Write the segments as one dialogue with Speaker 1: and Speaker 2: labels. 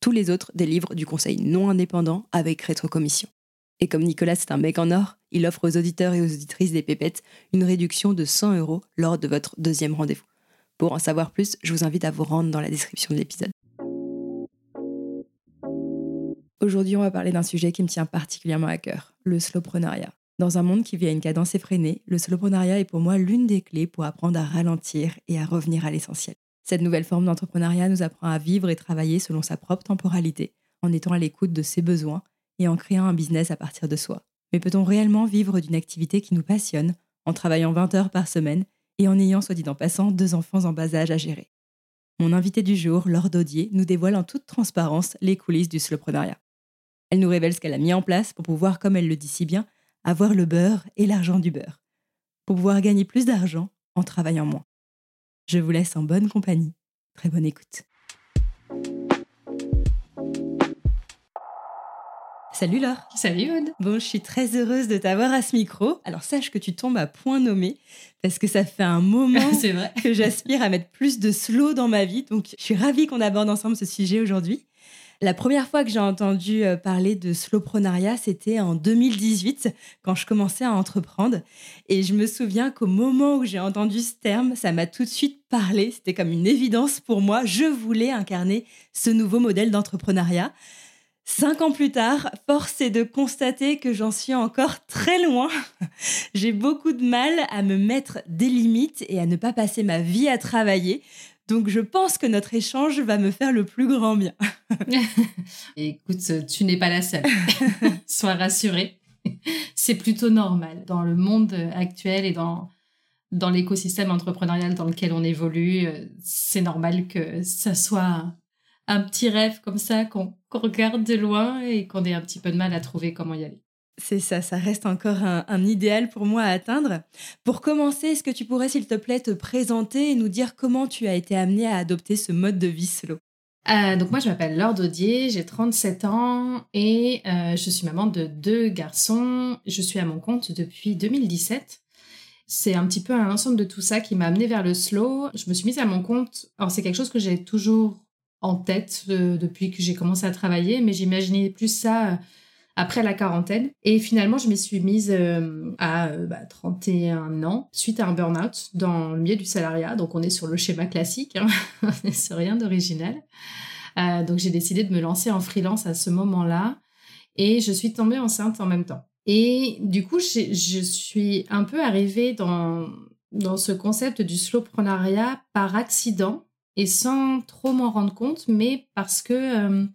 Speaker 1: Tous les autres délivrent du conseil non indépendant avec rétrocommission. Et comme Nicolas c'est un mec en or, il offre aux auditeurs et aux auditrices des pépettes une réduction de 100 euros lors de votre deuxième rendez-vous. Pour en savoir plus, je vous invite à vous rendre dans la description de l'épisode. Aujourd'hui, on va parler d'un sujet qui me tient particulièrement à cœur, le slowpreneuriat. Dans un monde qui vit à une cadence effrénée, le slowpreneuriat est pour moi l'une des clés pour apprendre à ralentir et à revenir à l'essentiel. Cette nouvelle forme d'entrepreneuriat nous apprend à vivre et travailler selon sa propre temporalité, en étant à l'écoute de ses besoins et en créant un business à partir de soi. Mais peut-on réellement vivre d'une activité qui nous passionne, en travaillant 20 heures par semaine et en ayant, soit dit en passant, deux enfants en bas âge à gérer? Mon invité du jour, Laure Daudier, nous dévoile en toute transparence les coulisses du slowpreneuriat. Elle nous révèle ce qu'elle a mis en place pour pouvoir, comme elle le dit si bien, avoir le beurre et l'argent du beurre, pour pouvoir gagner plus d'argent en travaillant moins. Je vous laisse en bonne compagnie. Très bonne écoute. Salut Laure.
Speaker 2: Salut Aude.
Speaker 1: Bon, je suis très heureuse de t'avoir à ce micro. Alors sache que tu tombes à point nommé parce que ça fait un moment
Speaker 2: vrai.
Speaker 1: que j'aspire à mettre plus de slow dans ma vie. Donc je suis ravie qu'on aborde ensemble ce sujet aujourd'hui. La première fois que j'ai entendu euh, parler de slowpreneuriat, c'était en 2018, quand je commençais à entreprendre. Et je me souviens qu'au moment où j'ai entendu ce terme, ça m'a tout de suite parlé. C'était comme une évidence pour moi. Je voulais incarner ce nouveau modèle d'entrepreneuriat. Cinq ans plus tard, force est de constater que j'en suis encore très loin. J'ai beaucoup de mal à me mettre des limites et à ne pas passer ma vie à travailler. Donc je pense que notre échange va me faire le plus grand bien.
Speaker 2: Écoute, tu n'es pas la seule. Sois rassurée. C'est plutôt normal. Dans le monde actuel et dans, dans l'écosystème entrepreneurial dans lequel on évolue, euh, c'est normal que ça soit un petit rêve comme ça qu'on qu'on regarde de loin et qu'on ait un petit peu de mal à trouver comment y aller.
Speaker 1: C'est ça, ça reste encore un, idéal pour moi à atteindre. Pour commencer, est-ce que tu pourrais, s'il te plaît, te présenter et nous dire comment tu as été amenée à adopter ce mode de vie slow
Speaker 2: Euh, donc moi, je m'appelle Laure Daudier, j'ai 37 ans et euh, je suis maman de deux garçons. Je suis à mon compte depuis 2017. C'est un petit peu un ensemble de tout ça qui m'a amenée vers le slow. Je me suis mise à mon compte. Alors c'est quelque chose que j'ai toujours en tête euh, depuis que j'ai commencé à travailler, mais j'imaginais plus ça après la quarantaine. Et finalement, je m'y suis mise euh, à euh, bah, 31 ans suite à un burn-out dans le milieu du salariat. Donc on est sur le schéma classique, hein. on rien d'original. Euh, donc j'ai décidé de me lancer en freelance à ce moment-là et je suis tombée enceinte en même temps. Et du coup, je suis un peu arrivée dans, dans ce concept du slowpreneuriat par accident et sans trop m'en rendre compte, mais parce que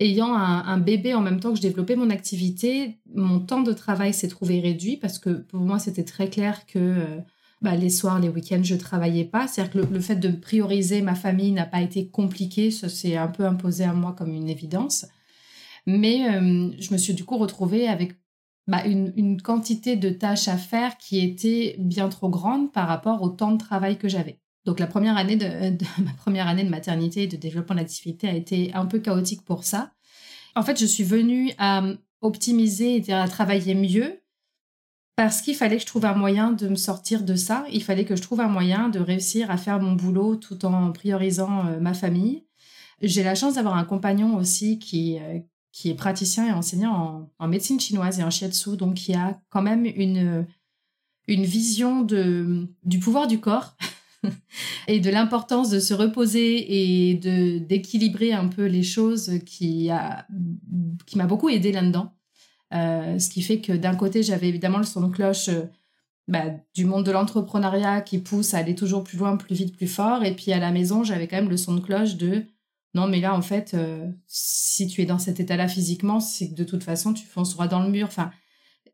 Speaker 2: ayant un, bébé en même temps que je développais mon activité, mon temps de travail s'est trouvé réduit parce que pour moi, c'était très clair que euh, bah, les soirs, les week-ends, je travaillais pas. C'est-à-dire que le, le fait de prioriser ma famille n'a pas été compliqué, ça s'est un peu imposé à moi comme une évidence. Mais euh, je me suis du coup retrouvée avec bah, une, une quantité de tâches à faire qui était bien trop grande par rapport au temps de travail que j'avais. Donc la première année de, de- ma première année de maternité et de développement d'activité a été un peu chaotique pour ça. En fait, je suis venue à optimiser et à travailler mieux parce qu'il fallait que je trouve un moyen de me sortir de ça. Il fallait que je trouve un moyen de réussir à faire mon boulot tout en priorisant euh, ma famille. J'ai la chance d'avoir un compagnon aussi qui, euh, qui est praticien et enseignant en, médecine chinoise et en shiatsu, donc qui a quand même une, une vision de, du pouvoir du corps et de l'importance de se reposer et de d'équilibrer un peu les choses qui a qui m'a beaucoup aidé là-dedans. Euh, ce qui fait que d'un côté, j'avais évidemment le son de cloche euh, bah, du monde de l'entrepreneuriat qui pousse à aller toujours plus loin, plus vite, plus fort. Et puis à la maison, j'avais quand même le son de cloche de non, mais là, en fait, euh, si tu es dans cet état-là physiquement, c'est que de toute façon, tu fonceras dans le mur. Enfin,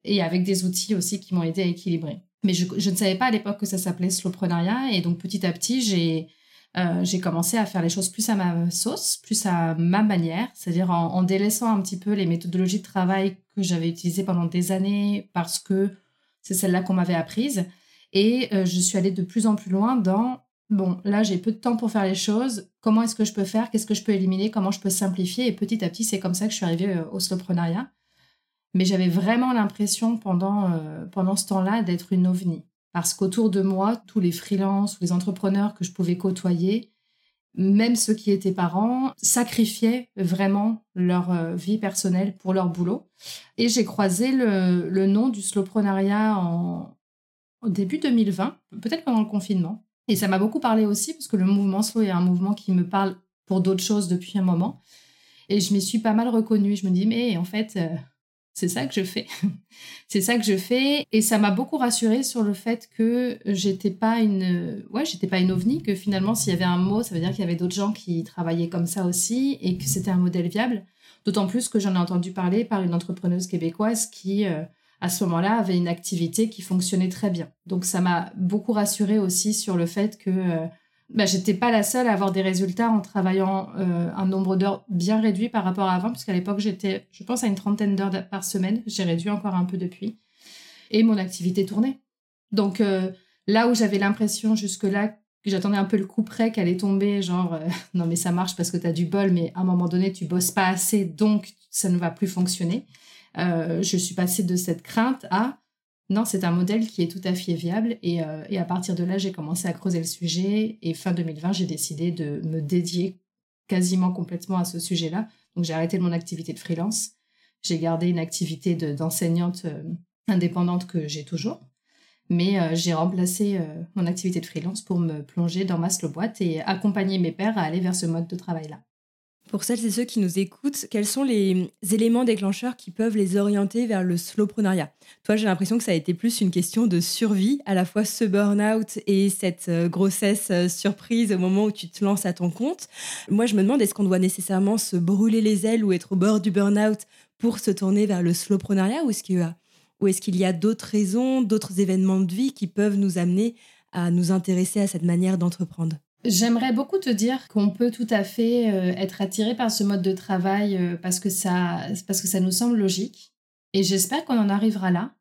Speaker 2: et avec des outils aussi qui m'ont aidé à équilibrer. Mais je, ne savais pas à l'époque que ça s'appelait slowpreneuriat. Et donc, petit à petit, j'ai euh, j'ai commencé à faire les choses plus à ma sauce, plus à ma manière, c'est-à-dire en, délaissant un petit peu les méthodologies de travail que j'avais utilisées pendant des années parce que c'est celle-là qu'on m'avait apprise. Et euh, je suis allée de plus en plus loin dans, bon, là j'ai peu de temps pour faire les choses, comment est-ce que je peux faire, qu'est-ce que je peux éliminer, comment je peux simplifier? Et petit à petit, c'est comme ça que je suis arrivée euh, au slowpreneuriat. Mais j'avais vraiment l'impression pendant, pendant ce temps-là d'être une ovni parce qu'autour de moi, tous les freelances ou les entrepreneurs que je pouvais côtoyer, même ceux qui étaient parents, sacrifiaient vraiment leur euh, vie personnelle pour leur boulot. Et j'ai croisé le, nom du slowprenariat en, au début 2020, peut-être pendant le confinement. Et ça m'a beaucoup parlé aussi, parce que le mouvement slow est un mouvement qui me parle pour d'autres choses depuis un moment. Et je m'y suis pas mal reconnue. Je me dis, mais en fait, euh, c'est ça que je fais. c'est ça que je fais. Et ça m'a beaucoup rassurée sur le fait que j'étais pas une, ouais, j'étais pas une ovni, que finalement, s'il y avait un mot, ça veut dire qu'il y avait d'autres gens qui travaillaient comme ça aussi et que c'était un modèle viable. D'autant plus que j'en ai entendu parler par une entrepreneuse québécoise qui, euh, à ce moment-là, avait une activité qui fonctionnait très bien. Donc, ça m'a beaucoup rassurée aussi sur le fait que, euh, bah, j'étais pas la seule à avoir des résultats en travaillant euh, un nombre d'heures bien réduit par rapport à avant, puisqu'à l'époque, j'étais, je pense, à une trentaine d'heures par semaine. J'ai réduit encore un peu depuis. Et mon activité tournait. Donc, euh, là où j'avais l'impression jusque-là que j'attendais un peu le coup près qu'elle allait tomber, genre, euh, non, mais ça marche parce que tu as du bol, mais à un moment donné, tu bosses pas assez, donc ça ne va plus fonctionner. je suis passée de cette crainte à non, c'est un modèle qui est tout à fait viable euh, et, à partir de là, j'ai commencé à creuser le sujet et fin 2020, j'ai décidé de me dédier quasiment complètement à ce sujet-là. Donc j'ai arrêté mon activité de freelance. J'ai gardé une activité d'enseignante euh, indépendante que j'ai toujours. Mais euh, j'ai remplacé mon activité de freelance pour me plonger dans ma slow boîte et accompagner mes pairs à aller vers ce mode de travail-là.
Speaker 1: Pour celles et ceux qui nous écoutent, quels sont les éléments déclencheurs qui peuvent les orienter vers le slowpreneuriat? Toi, j'ai l'impression que ça a été plus une question de survie, à la fois ce burn-out et cette euh, grossesse euh, surprise au moment où tu te lances à ton compte. Moi, je me demande, est-ce qu'on doit nécessairement se brûler les ailes ou être au bord du burn-out pour se tourner vers le slowpreneuriat? Ou est-ce qu'il y a, ou est-ce qu'il y a d'autres raisons, d'autres événements de vie qui peuvent nous amener à nous intéresser à cette manière d'entreprendre?
Speaker 2: J'aimerais beaucoup te dire qu'on peut tout à fait euh, être attiré par ce mode de travail euh, parce, que ça, parce que ça nous semble logique. Et j'espère qu'on en arrivera là.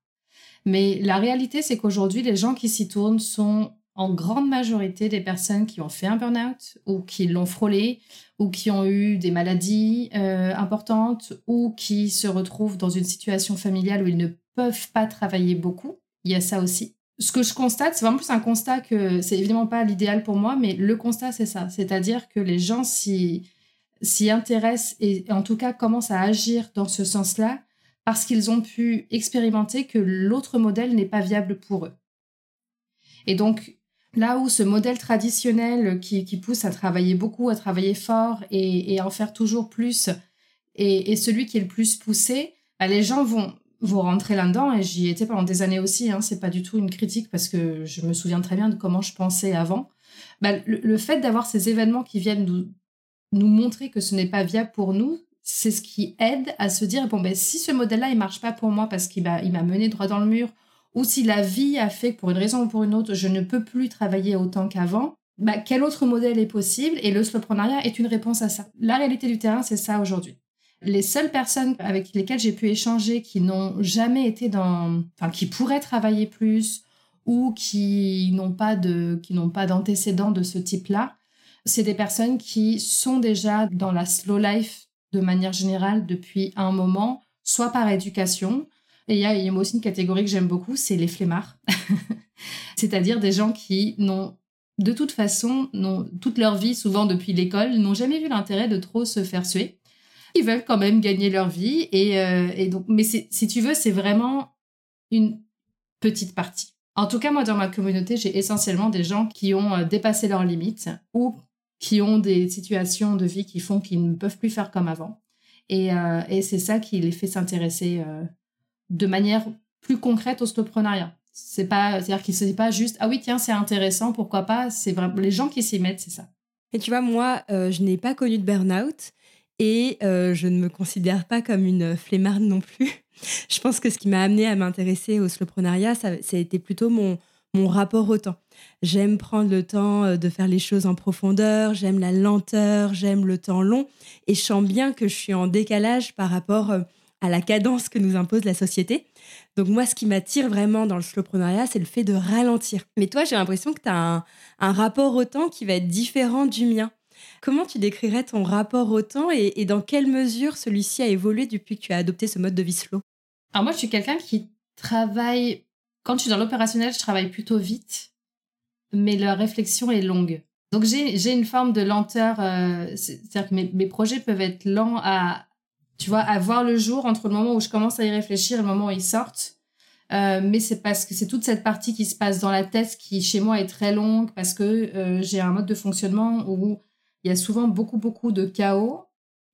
Speaker 2: Mais la réalité, c'est qu'aujourd'hui, les gens qui s'y tournent sont en grande majorité des personnes qui ont fait un burn-out ou qui l'ont frôlé ou qui ont eu des maladies euh, importantes ou qui se retrouvent dans une situation familiale où ils ne peuvent pas travailler beaucoup. Il y a ça aussi ce que je constate, c'est vraiment plus un constat que c'est évidemment pas l'idéal pour moi, mais le constat, c'est ça. C'est-à-dire que les gens s'y, intéressent et en tout cas commencent à agir dans ce sens-là parce qu'ils ont pu expérimenter que l'autre modèle n'est pas viable pour eux. Et donc, là où ce modèle traditionnel qui, pousse à travailler beaucoup, à travailler fort et, à en faire toujours plus est, celui qui est le plus poussé, bah, les gens vont, vous rentrez là-dedans et j'y étais pendant des années aussi. Hein, c'est pas du tout une critique parce que je me souviens très bien de comment je pensais avant. Bah, le, fait d'avoir ces événements qui viennent nous, nous montrer que ce n'est pas viable pour nous, c'est ce qui aide à se dire bon ben si ce modèle-là il marche pas pour moi parce qu'il m'a il m'a mené droit dans le mur ou si la vie a fait que pour une raison ou pour une autre je ne peux plus travailler autant qu'avant, bah, quel autre modèle est possible? Et le slowpreneuriat est une réponse à ça. La réalité du terrain, c'est ça aujourd'hui les seules personnes avec lesquelles j'ai pu échanger qui n'ont jamais été dans, enfin, qui pourraient travailler plus ou qui n'ont pas de, qui n'ont pas d'antécédents de ce type-là, c'est des personnes qui sont déjà dans la slow life de manière générale depuis un moment, soit par éducation, Et il y, a aussi une catégorie que j'aime beaucoup, c'est les flemmards. C'est-à-dire des gens qui n'ont, de toute façon, n'ont, toute leur vie, souvent depuis l'école, n'ont jamais vu l'intérêt de trop se faire suer. Ils veulent quand même gagner leur vie. Et, euh, donc, mais si tu veux, c'est vraiment une petite partie. En tout cas, moi, dans ma communauté, j'ai essentiellement des gens qui ont euh, dépassé leurs limites ou qui ont des situations de vie qui font qu'ils ne peuvent plus faire comme avant. Et, euh, c'est ça qui les fait s'intéresser de manière plus concrète au slowpreneuriat. C'est pas, c'est-à-dire qu'ils disent pas juste ah oui tiens c'est intéressant pourquoi pas. C'est les gens qui s'y mettent c'est ça.
Speaker 1: Et tu vois moi je n'ai pas connu de burn-out et je ne me considère pas comme une flemmarde non plus je pense que ce qui m'a amené à m'intéresser au slowpreneuriat, ça, a été plutôt mon, mon rapport au temps. J'aime prendre le temps euh, de faire les choses en profondeur, j'aime la lenteur, j'aime le temps long, et je sens bien que je suis en décalage par rapport euh, à la cadence que nous impose la société. Donc moi, ce qui m'attire vraiment dans le slowpreneuriat, c'est le fait de ralentir. Mais toi, j'ai l'impression que tu as un, un, rapport au temps qui va être différent du mien. Comment tu décrirais ton rapport au temps et, dans quelle mesure celui-ci a évolué depuis que tu as adopté ce mode de vie slow?
Speaker 2: Alors moi, je suis quelqu'un qui travaille, quand je suis dans l'opérationnel, je travaille plutôt vite, mais la réflexion est longue. Donc j'ai une forme de lenteur, euh, c'est-à-dire que mes, projets peuvent être lents à, tu vois, voir le jour entre le moment où je commence à y réfléchir et le moment où ils sortent. Euh, mais c'est parce que c'est toute cette partie qui se passe dans la tête qui chez moi est très longue parce que euh, j'ai un mode de fonctionnement où il y a souvent beaucoup beaucoup de chaos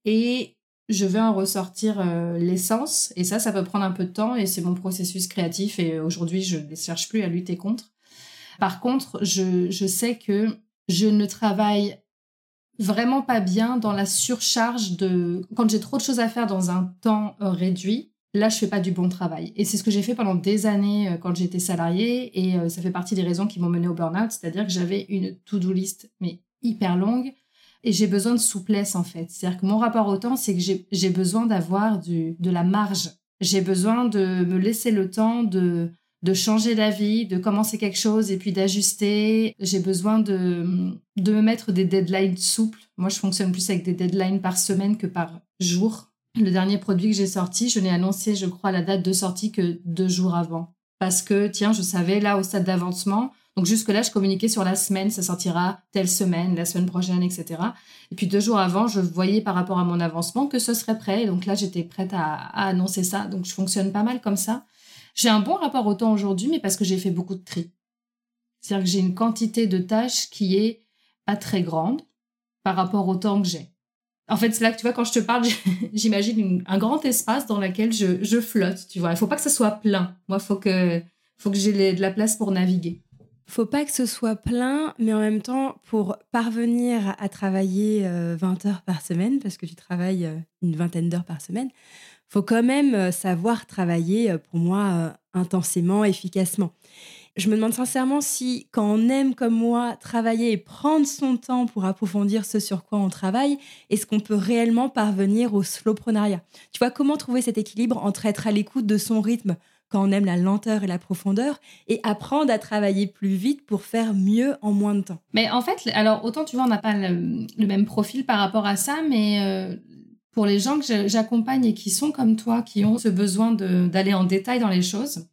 Speaker 2: et je vais en ressortir euh, l'essence. Et ça, ça peut prendre un peu de temps et c'est mon processus créatif. Et aujourd'hui, je ne cherche plus à lutter contre. Par contre, je, je sais que je ne travaille vraiment pas bien dans la surcharge de... Quand j'ai trop de choses à faire dans un temps euh, réduit, là, je fais pas du bon travail. Et c'est ce que j'ai fait pendant des années euh, quand j'étais salariée. Et ça fait partie des raisons qui m'ont mené au burn-out. C'est-à-dire que j'avais une to-do list, mais hyper longue et j'ai besoin de souplesse en fait. C'est-à-dire que mon rapport au temps, c'est que j'ai besoin d'avoir de la marge. J'ai besoin de me laisser le temps de, de changer d'avis, de commencer quelque chose et puis d'ajuster. J'ai besoin de, de me mettre des deadlines souples. Moi, je fonctionne plus avec des deadlines par semaine que par jour. Le dernier produit que j'ai sorti, je n'ai annoncé, je crois, la date de sortie que deux jours avant. Parce que, tiens, je savais là au stade d'avancement, donc jusque-là, je communiquais sur la semaine, ça sortira telle semaine, la semaine prochaine, etc. Et puis deux jours avant, je voyais par rapport à mon avancement que ce serait prêt. Et donc là, j'étais prête à, annoncer ça. Donc je fonctionne pas mal comme ça. J'ai un bon rapport au temps aujourd'hui, mais parce que j'ai fait beaucoup de tri. C'est-à-dire que j'ai une quantité de tâches qui est pas très grande par rapport au temps que j'ai. En fait, c'est là que tu vois, quand je te parle, j'imagine un grand espace dans lequel je, flotte, tu vois. Il faut pas que ce soit plein. Moi, il faut que, faut que j'ai de la place pour naviguer
Speaker 1: faut pas que ce soit plein, mais en même temps, pour parvenir à travailler 20 euh, heures par semaine, parce que tu travailles euh, une vingtaine d'heures par semaine, faut quand même euh, savoir travailler, pour moi, intensément, efficacement. Je me demande sincèrement si, quand on aime comme moi travailler et prendre son temps pour approfondir ce sur quoi on travaille, est-ce qu'on peut réellement parvenir au slowprenariat Tu vois, comment trouver cet équilibre entre être à l'écoute de son rythme quand on aime la lenteur et la profondeur, et apprendre à travailler plus vite pour faire mieux en moins de temps.
Speaker 2: Mais en fait, alors autant tu vois, on n'a pas le, même profil par rapport à ça, mais euh, pour les gens que j'accompagne et qui sont comme toi, qui ont ce besoin d'aller en détail dans les choses,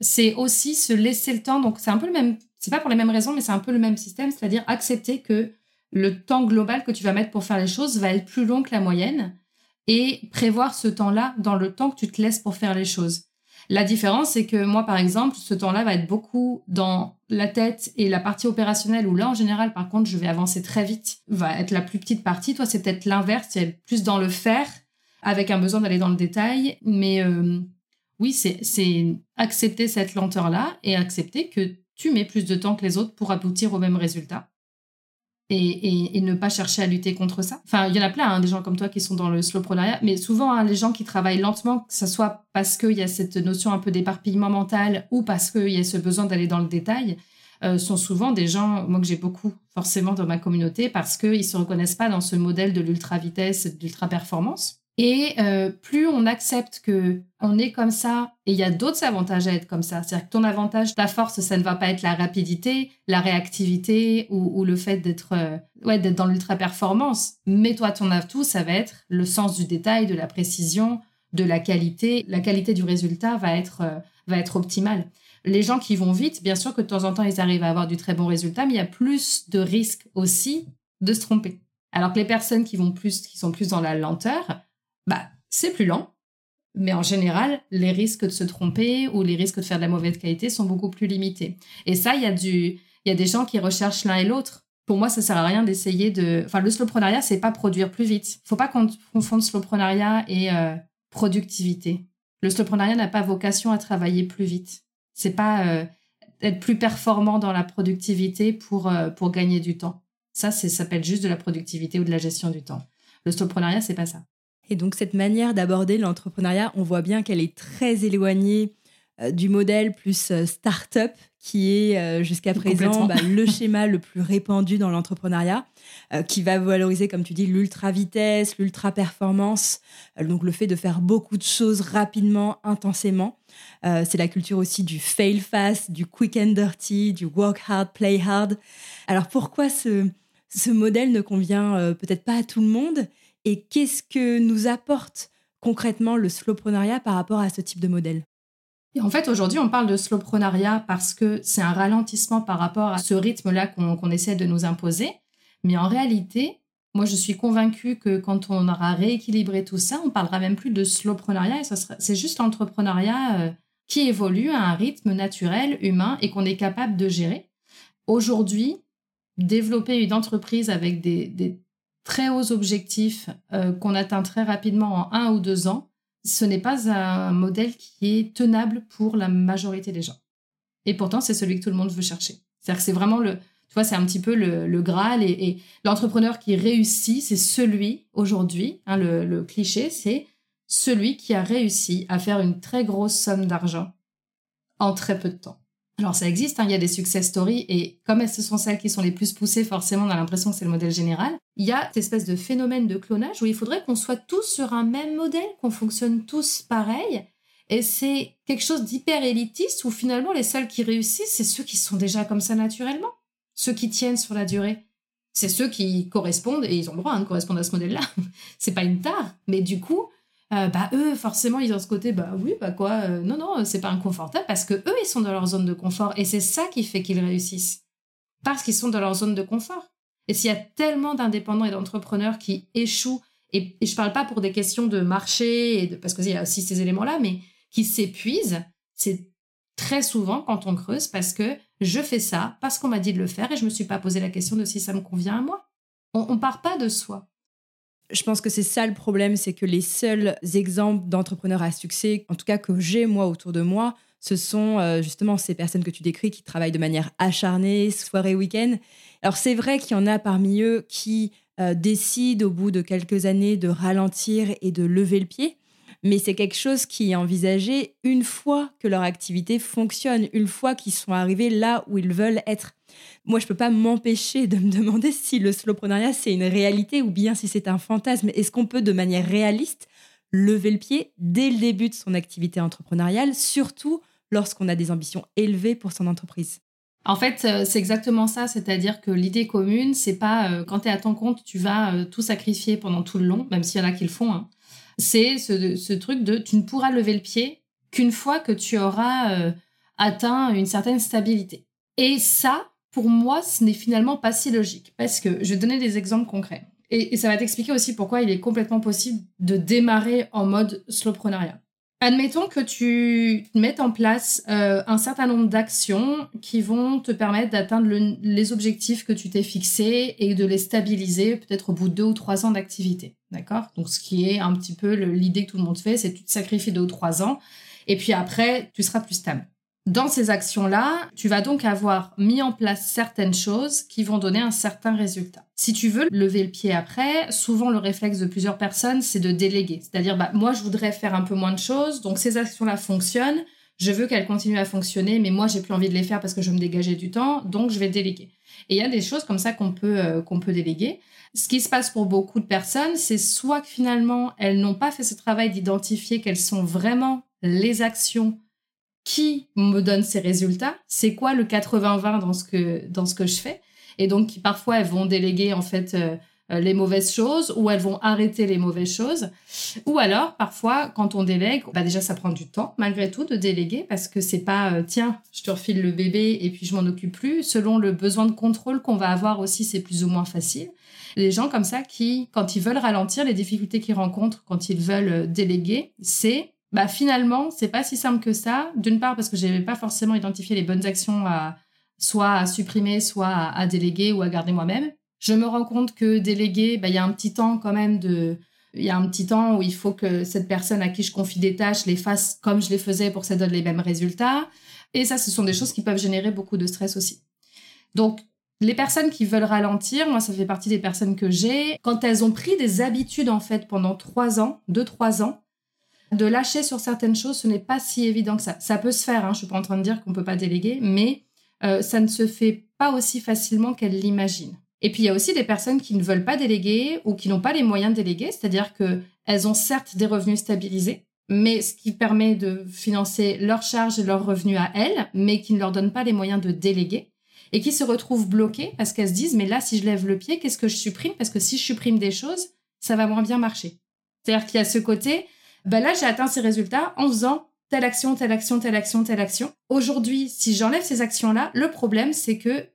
Speaker 2: c'est aussi se laisser le temps. Donc c'est un peu le même, c'est pas pour les mêmes raisons, mais c'est un peu le même système, c'est-à-dire accepter que le temps global que tu vas mettre pour faire les choses va être plus long que la moyenne et prévoir ce temps-là dans le temps que tu te laisses pour faire les choses. La différence, c'est que moi, par exemple, ce temps-là va être beaucoup dans la tête et la partie opérationnelle, où là, en général, par contre, je vais avancer très vite, va être la plus petite partie. Toi, c'est peut-être l'inverse, c'est plus dans le faire, avec un besoin d'aller dans le détail. Mais euh, oui, c'est accepter cette lenteur-là et accepter que tu mets plus de temps que les autres pour aboutir au même résultat et, ne pas chercher à lutter contre ça. Enfin, il y en a plein, hein, des gens comme toi qui sont dans le slowprenariat, mais souvent, hein, les gens qui travaillent lentement, que ce soit parce qu'il y a cette notion un peu d'éparpillement mental ou parce qu'il y a ce besoin d'aller dans le détail, euh, sont souvent des gens, moi que j'ai beaucoup forcément dans ma communauté, parce qu'ils se reconnaissent pas dans ce modèle de l'ultra-vitesse, d'ultra-performance. Et euh, plus on accepte que on est comme ça, et il y a d'autres avantages à être comme ça. C'est-à-dire que ton avantage, ta force, ça ne va pas être la rapidité, la réactivité ou, le fait d'être euh, ouais, d'être dans l'ultra performance. Mais toi, ton atout, ça va être le sens du détail, de la précision, de la qualité, la qualité du résultat va être, euh, va être optimale. Les gens qui vont vite, bien sûr que de temps en temps, ils arrivent à avoir du très bon résultat, mais il y a plus de risques aussi de se tromper. Alors que les personnes qui vont plus, qui sont plus dans la lenteur, bah, c'est plus lent, mais en général, les risques de se tromper ou les risques de faire de la mauvaise qualité sont beaucoup plus limités. Et ça, il y a du, il y a des gens qui recherchent l'un et l'autre. Pour moi, ça sert à rien d'essayer de, enfin, le slowprenariat, c'est pas produire plus vite. Faut pas confondre slowprenariat et euh, productivité. Le slowprenariat n'a pas vocation à travailler plus vite. C'est pas euh, être plus performant dans la productivité pour euh, pour gagner du temps. Ça, ça s'appelle juste de la productivité ou de la gestion du temps. Le slowprenariat, c'est pas ça.
Speaker 1: Et donc cette manière d'aborder l'entrepreneuriat, on voit bien qu'elle est très éloignée euh, du modèle plus euh, start-up qui est euh, jusqu'à présent bah, le schéma le plus répandu dans l'entrepreneuriat, qui va valoriser, comme tu dis, l'ultra-vitesse, l'ultra-performance, donc le fait de faire beaucoup de choses rapidement, intensément. c'est la culture aussi du fail fast, du quick and dirty, du work hard, play hard. Alors pourquoi ce, ce modèle ne convient peut-être pas à tout le monde? Et qu'est-ce que nous apporte concrètement le slowprenariat par rapport à ce type de modèle?
Speaker 2: Et en fait, aujourd'hui, on parle de slowprenariat parce que c'est un ralentissement par rapport à ce rythme-là qu'on essaie de nous imposer. Mais en réalité, moi, je suis convaincue que quand on aura rééquilibré tout ça, on parlera même plus de slowprenariat et c'est juste l'entrepreneuriat euh, qui évolue à un rythme naturel, humain et qu'on est capable de gérer. Aujourd'hui, développer une entreprise avec des très hauts objectifs euh, qu'on atteint très rapidement en un ou deux ans, ce n'est pas un modèle qui est tenable pour la majorité des gens. Et pourtant, c'est celui que tout le monde veut chercher. C'est-à-dire que c'est vraiment le, tu vois, c'est un petit peu le, Graal et, l'entrepreneur qui réussit, c'est celui aujourd'hui, hein, le, le cliché, c'est celui qui a réussi à faire une très grosse somme d'argent en très peu de temps. Alors ça existe, hein, il y a des success stories et comme ce sont celles qui sont les plus poussées, forcément on a l'impression que c'est le modèle général. Il y a cette espèce de phénomène de clonage où il faudrait qu'on soit tous sur un même modèle, qu'on fonctionne tous pareil. Et c'est quelque chose d'hyper élitiste où finalement les seuls qui réussissent, c'est ceux qui sont déjà comme ça naturellement, ceux qui tiennent sur la durée. C'est ceux qui correspondent, et ils ont le droit hein, de correspondre à ce modèle-là. c'est pas une tare, mais du coup, euh, bah eux forcément ils ont ce côté bah oui bah quoi euh, non non c'est pas inconfortable parce que eux ils sont dans leur zone de confort et c'est ça qui fait qu'ils réussissent. Parce qu'ils sont dans leur zone de confort. Et s'il y a tellement d'indépendants et d'entrepreneurs qui échouent et, et, je parle pas pour des questions de marché de, parce qu'il y a aussi ces éléments là mais qui s'épuisent c'est très souvent quand on creuse parce que je fais ça parce qu'on m'a dit de le faire et je me suis pas posé la question de si ça me convient à moi. On, on part pas de soi
Speaker 1: je pense que c'est ça le problème, c'est que les seuls exemples d'entrepreneurs à succès, en tout cas que j'ai moi autour de moi, ce sont euh, justement ces personnes que tu décris qui travaillent de manière acharnée, soirée, week-end. Alors c'est vrai qu'il y en a parmi eux qui euh, décident au bout de quelques années de ralentir et de lever le pied, mais c'est quelque chose qui est envisagé une fois que leur activité fonctionne, une fois qu'ils sont arrivés là où ils veulent être. Moi, je peux pas m'empêcher de me demander si le slowprenariat, c'est une réalité ou bien si c'est un fantasme. Est-ce qu'on peut, de manière réaliste, lever le pied dès le début de son activité entrepreneuriale, surtout lorsqu'on a des ambitions élevées pour son entreprise?
Speaker 2: En fait, euh, c'est exactement ça, c'est-à-dire que l'idée commune, c'est pas euh, quand tu es à ton compte, tu vas euh, tout sacrifier pendant tout le long, même s'il y en a qui le font. Hein. C'est ce, truc de tu ne pourras lever le pied qu'une fois que tu auras atteint une certaine stabilité. Et ça, pour moi, ce n'est finalement pas si logique. Parce que je vais donner des exemples concrets. Et, ça va t'expliquer aussi pourquoi il est complètement possible de démarrer en mode slowprenariat. Admettons que tu mettes en place euh, un certain nombre d'actions qui vont te permettre d'atteindre les objectifs que tu t'es fixés et de les stabiliser peut-être au bout de deux ou trois ans d'activité. D'accord? Donc, ce qui est un petit peu l'idée que tout le monde fait, c'est tu te sacrifies deux ou trois ans et puis après, tu seras plus stable. Dans ces actions-là, tu vas donc avoir mis en place certaines choses qui vont donner un certain résultat. Si tu veux lever le pied après, souvent le réflexe de plusieurs personnes, c'est de déléguer. C'est-à-dire, bah, moi, je voudrais faire un peu moins de choses, donc ces actions-là fonctionnent, je veux qu'elles continuent à fonctionner, mais moi, j'ai plus envie de les faire parce que je veux me dégager du temps, donc je vais déléguer. Et il y a des choses comme ça qu'on peut, euh, qu'on peut déléguer. Ce qui se passe pour beaucoup de personnes, c'est soit que finalement, elles n'ont pas fait ce travail d'identifier quelles sont vraiment les actions qui me donne ces résultats, c'est quoi le 80-20 dans ce que dans ce que je fais, et donc parfois elles vont déléguer en fait euh, euh, les mauvaises choses ou elles vont arrêter les mauvaises choses. Ou alors, parfois, quand on délègue, bah déjà, ça prend du temps, malgré tout, de déléguer parce que c'est pas, euh, tiens, je te refile le bébé et puis je m'en occupe plus. Selon le besoin de contrôle qu'on va avoir aussi, c'est plus ou moins facile. Les gens comme ça qui, quand ils veulent ralentir les difficultés qu'ils rencontrent, quand ils veulent déléguer, c'est, bah, finalement, c'est pas si simple que ça. D'une part, parce que j'avais pas forcément identifié les bonnes actions à, soit à supprimer, soit à déléguer ou à garder moi-même. Je me rends compte que déléguer, bah, il y a un petit temps quand même de, il y a un petit temps où il faut que cette personne à qui je confie des tâches les fasse comme je les faisais pour que ça donne les mêmes résultats. Et ça, ce sont des choses qui peuvent générer beaucoup de stress aussi. Donc, les personnes qui veulent ralentir, moi, ça fait partie des personnes que j'ai. Quand elles ont pris des habitudes, en fait, pendant trois ans, deux, trois ans, de lâcher sur certaines choses, ce n'est pas si évident que ça. Ça peut se faire, hein, je suis pas en train de dire qu'on peut pas déléguer, mais euh, ça ne se fait pas aussi facilement qu'elles l'imaginent. Et puis il y a aussi des personnes qui ne veulent pas déléguer ou qui n'ont pas les moyens de déléguer, c'est-à-dire qu'elles ont certes des revenus stabilisés, mais ce qui permet de financer leurs charges et leurs revenus à elles, mais qui ne leur donne pas les moyens de déléguer et qui se retrouvent bloquées parce qu'elles se disent mais là si je lève le pied, qu'est-ce que je supprime? Parce que si je supprime des choses, ça va moins bien marcher. C'est-à-dire qu'il y a ce côté, ben là j'ai atteint ces résultats en faisant telle action, telle action, telle action, telle action. Aujourd'hui, si j'enlève ces actions-là, le problème c'est que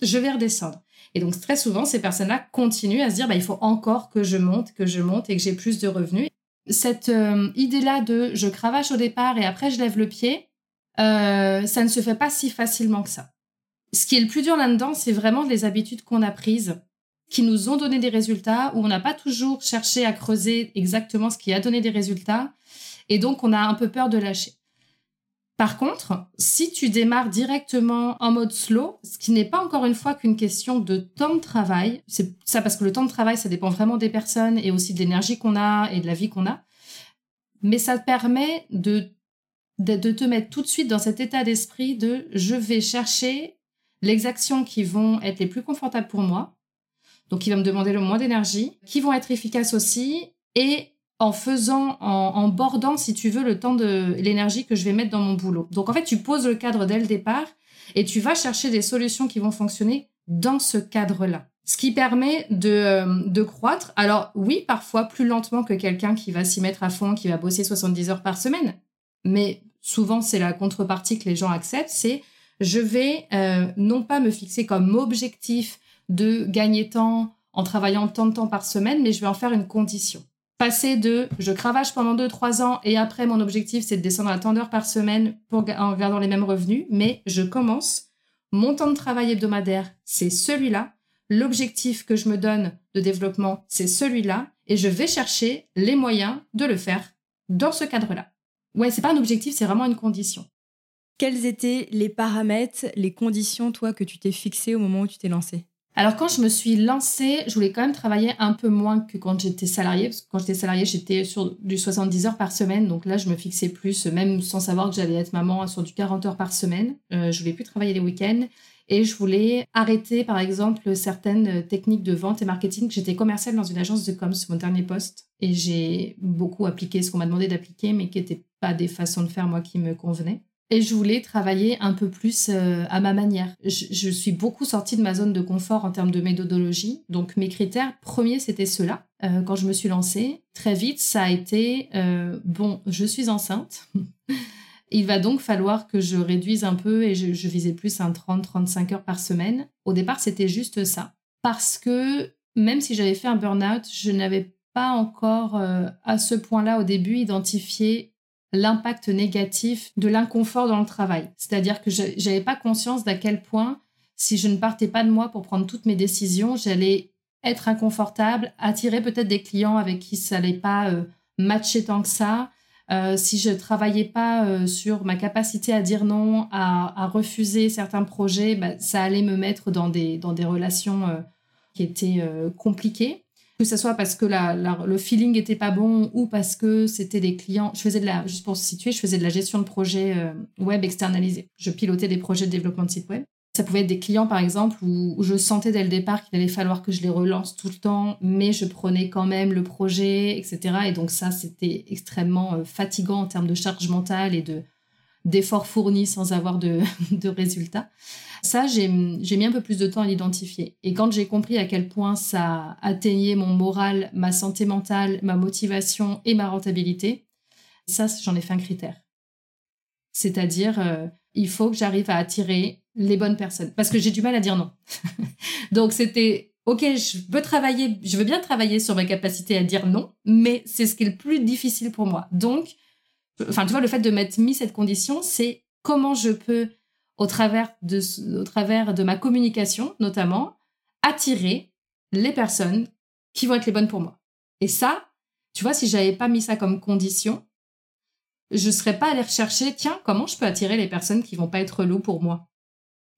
Speaker 2: je vais redescendre. Et donc très souvent, ces personnes-là continuent à se dire, bah, il faut encore que je monte, que je monte et que j'ai plus de revenus. Cette euh, idée-là de je cravache au départ et après je lève le pied, euh, ça ne se fait pas si facilement que ça. Ce qui est le plus dur là-dedans, c'est vraiment les habitudes qu'on a prises, qui nous ont donné des résultats, où on n'a pas toujours cherché à creuser exactement ce qui a donné des résultats, et donc on a un peu peur de lâcher. Par contre, si tu démarres directement en mode slow, ce qui n'est pas encore une fois qu'une question de temps de travail, c'est ça parce que le temps de travail, ça dépend vraiment des personnes et aussi de l'énergie qu'on a et de la vie qu'on a, mais ça te permet de, de, te mettre tout de suite dans cet état d'esprit de je vais chercher les actions qui vont être les plus confortables pour moi, donc qui vont me demander le moins d'énergie, qui vont être efficaces aussi, et en faisant, en, bordant, si tu veux, le temps de l'énergie que je vais mettre dans mon boulot. Donc en fait, tu poses le cadre dès le départ et tu vas chercher des solutions qui vont fonctionner dans ce cadre-là. Ce qui permet de, euh, de croître. Alors oui, parfois plus lentement que quelqu'un qui va s'y mettre à fond, qui va bosser 70 heures par semaine. Mais souvent, c'est la contrepartie que les gens acceptent, c'est je vais euh, non pas me fixer comme objectif de gagner temps en travaillant tant de temps par semaine, mais je vais en faire une condition passer de je cravache pendant 2-3 ans et après mon objectif c'est de descendre à tant d'heures par semaine en gardant les mêmes revenus, mais je commence, mon temps de travail hebdomadaire c'est celui-là, l'objectif que je me donne de développement c'est celui-là et je vais chercher les moyens de le faire dans ce cadre-là. Ouais, c'est pas un objectif, c'est vraiment une condition.
Speaker 1: Quels étaient les paramètres, les conditions, toi, que tu t'es fixé au moment où tu t'es lancé
Speaker 2: alors quand je me suis lancée, je voulais quand même travailler un peu moins que quand j'étais salariée. Parce que quand j'étais salariée, j'étais sur du 70 heures par semaine. Donc là, je me fixais plus, même sans savoir que j'allais être maman, sur du 40 heures par semaine. Euh, je voulais plus travailler les week-ends. Et je voulais arrêter, par exemple, certaines techniques de vente et marketing. J'étais commerciale dans une agence de com, mon dernier poste. Et j'ai beaucoup appliqué ce qu'on m'a demandé d'appliquer, mais qui n'étaient pas des façons de faire, moi, qui me convenaient et je voulais travailler un peu plus euh, à ma manière. Je, suis beaucoup sortie de ma zone de confort en termes de méthodologie. Donc mes critères premiers, c'était cela. Euh, quand je me suis lancée, très vite, ça a été, euh, bon, je suis enceinte. Il va donc falloir que je réduise un peu et je, je visais plus un 30-35 heures par semaine. Au départ, c'était juste ça. Parce que même si j'avais fait un burn-out, je n'avais pas encore à ce point-là au début identifié l'impact négatif de l'inconfort dans le travail. C'est-à-dire que je n'avais pas conscience d'à quel point, si je ne partais pas de moi pour prendre toutes mes décisions, j'allais être inconfortable, attirer peut-être des clients avec qui ça n'allait pas euh, matcher tant que ça. Euh, si je travaillais pas euh, sur ma capacité à dire non, à, refuser certains projets, bah, ça allait me mettre dans des, dans des relations qui étaient compliquées que ce soit parce que le feeling était pas bon ou parce que c'était des clients. Je faisais de la, juste pour se situer, je faisais de la gestion de projets euh, web externalisés. Je pilotais des projets de développement de sites web. Ça pouvait être des clients, par exemple, où, je sentais dès le départ qu'il allait falloir que je les relance tout le temps, mais je prenais quand même le projet, etc. Et donc ça, c'était extrêmement euh, fatigant en termes de charge mentale et de d'efforts fournis sans avoir de, de résultats. Ça, j'ai mis un peu plus de temps à l'identifier. Et quand j'ai compris à quel point ça atteignait mon moral, ma santé mentale, ma motivation et ma rentabilité, ça, j'en ai fait un critère. C'est-à-dire, euh, il faut que j'arrive à attirer les bonnes personnes. Parce que j'ai du mal à dire non. Donc, c'était, OK, je veux travailler, je veux bien travailler sur ma capacité à dire non, mais c'est ce qui est le plus difficile pour moi. Donc, enfin, tu vois, le fait de m'être mis cette condition, c'est comment je peux au travers de, au travers de ma communication, notamment, attirer les personnes qui vont être les bonnes pour moi. Et ça, tu vois, si j'avais pas mis ça comme condition, je serais pas allée rechercher, tiens, comment je peux attirer les personnes qui vont pas être loups pour moi?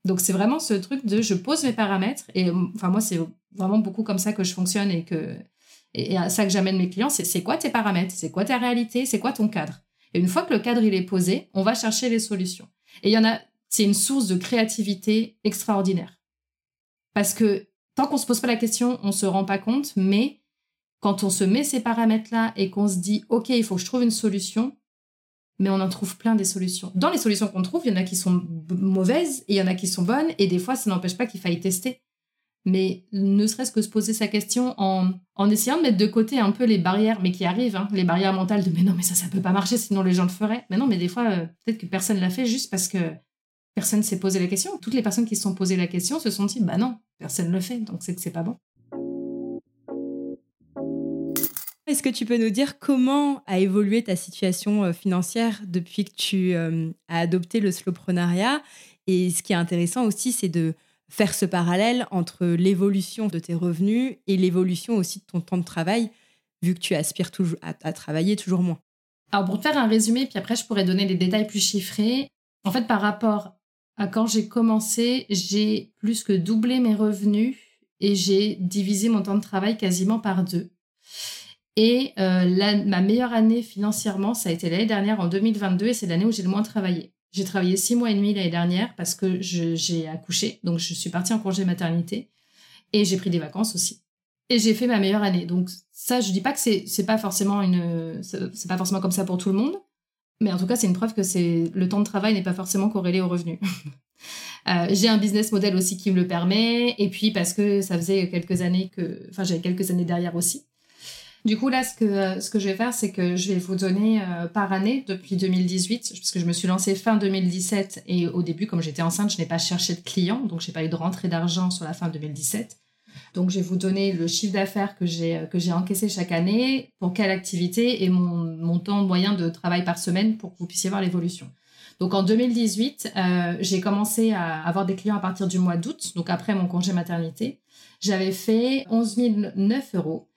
Speaker 2: Donc c'est vraiment ce truc de je pose mes paramètres et enfin moi c'est vraiment beaucoup comme ça que je fonctionne et que et à ça que j'amène mes clients, c'est c'est quoi tes paramètres, c'est quoi ta réalité, c'est quoi ton cadre? Et une fois que le cadre il est posé, on va chercher les solutions. Et il y en a c'est une source de créativité extraordinaire. Parce que tant qu'on se pose pas la question, on se rend pas compte, mais quand on se met ces paramètres-là et qu'on se dit, OK, il faut que je trouve une solution, mais on en trouve plein des solutions. Dans les solutions qu'on trouve, il y en a qui sont mauvaises et il y en a qui sont bonnes, et des fois, ça n'empêche pas qu'il faille tester. Mais ne serait-ce que se poser sa question en, en, essayant de mettre de côté un peu les barrières, mais qui arrivent, hein, les barrières mentales de mais non, mais ça, ça peut pas marcher, sinon les gens le feraient. Mais non, mais des fois, euh, peut-être que personne l'a fait juste parce que personne s'est posé la question. Toutes les personnes qui se sont posées la question se sont dit, bah non, personne ne le fait, donc c'est que c'est pas bon.
Speaker 1: Est-ce que tu peux nous dire comment a évolué ta situation euh, financière depuis que tu euh, as adopté le slowprenariat Et ce qui est intéressant aussi, c'est de faire ce parallèle entre l'évolution de tes revenus et l'évolution aussi de ton temps de travail, vu que tu aspires toujours à, à travailler toujours moins.
Speaker 2: Alors pour faire un résumé, puis après je pourrais donner des détails plus chiffrés. En fait, par rapport quand j'ai commencé, j'ai plus que doublé mes revenus et j'ai divisé mon temps de travail quasiment par deux. Et euh, ma meilleure année financièrement, ça a été l'année dernière, en 2022, et c'est l'année où j'ai le moins travaillé. J'ai travaillé six mois et demi l'année dernière parce que j'ai accouché, donc je suis partie en congé maternité et j'ai pris des vacances aussi. Et j'ai fait ma meilleure année. Donc ça, je dis pas que c'est pas forcément une, c'est pas forcément comme ça pour tout le monde, mais en tout cas, c'est une preuve que c'est le temps de travail n'est pas forcément corrélé au revenu. Euh, j'ai un business model aussi qui me le permet, et puis parce que ça faisait quelques années que, enfin, j'avais quelques années derrière aussi. Du coup, là, ce que, ce que je vais faire, c'est que je vais vous donner euh, par année depuis 2018, parce que je me suis lancée fin 2017 et au début, comme j'étais enceinte, je n'ai pas cherché de clients, donc j'ai pas eu de rentrée d'argent sur la fin 2017. Donc, je vais vous donner le chiffre d'affaires que j'ai que j'ai encaissé chaque année, pour quelle activité et mon, mon temps moyen de travail par semaine pour que vous puissiez voir l'évolution. Donc, en 2018, euh, j'ai commencé à avoir des clients à partir du mois d'août, donc après mon congé maternité. J'avais fait 11 009 euros.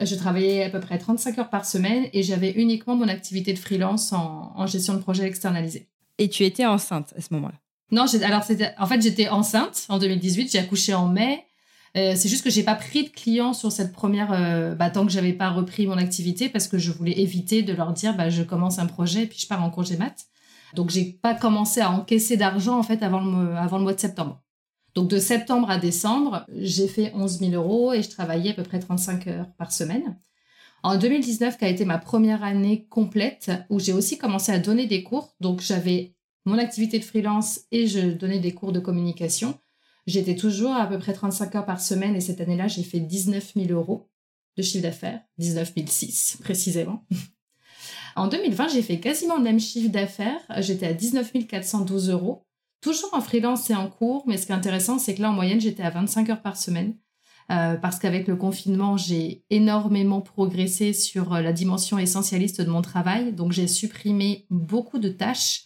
Speaker 2: Je travaillais à peu près 35 heures par semaine et j'avais uniquement mon activité de freelance en, en gestion de projet externalisé.
Speaker 1: Et tu étais enceinte à ce moment-là?
Speaker 2: Non, alors en fait j'étais enceinte en 2018, j'ai accouché en mai. Euh, c'est juste que j'ai pas pris de clients sur cette première, euh, bah, tant que j'avais pas repris mon activité parce que je voulais éviter de leur dire, bah, je commence un projet et puis je pars en congé mat. Donc j'ai pas commencé à encaisser d'argent en fait avant le, avant le mois de septembre. Donc de septembre à décembre, j'ai fait 11 000 euros et je travaillais à peu près 35 heures par semaine. En 2019, qui a été ma première année complète, où j'ai aussi commencé à donner des cours. Donc j'avais mon activité de freelance et je donnais des cours de communication. J'étais toujours à peu près 35 heures par semaine et cette année-là, j'ai fait 19 000 euros de chiffre d'affaires, 19 006 précisément. en 2020, j'ai fait quasiment le même chiffre d'affaires. J'étais à 19 412 euros, toujours en freelance et en cours. Mais ce qui est intéressant, c'est que là, en moyenne, j'étais à 25 heures par semaine. Euh, parce qu'avec le confinement, j'ai énormément progressé sur la dimension essentialiste de mon travail. Donc, j'ai supprimé beaucoup de tâches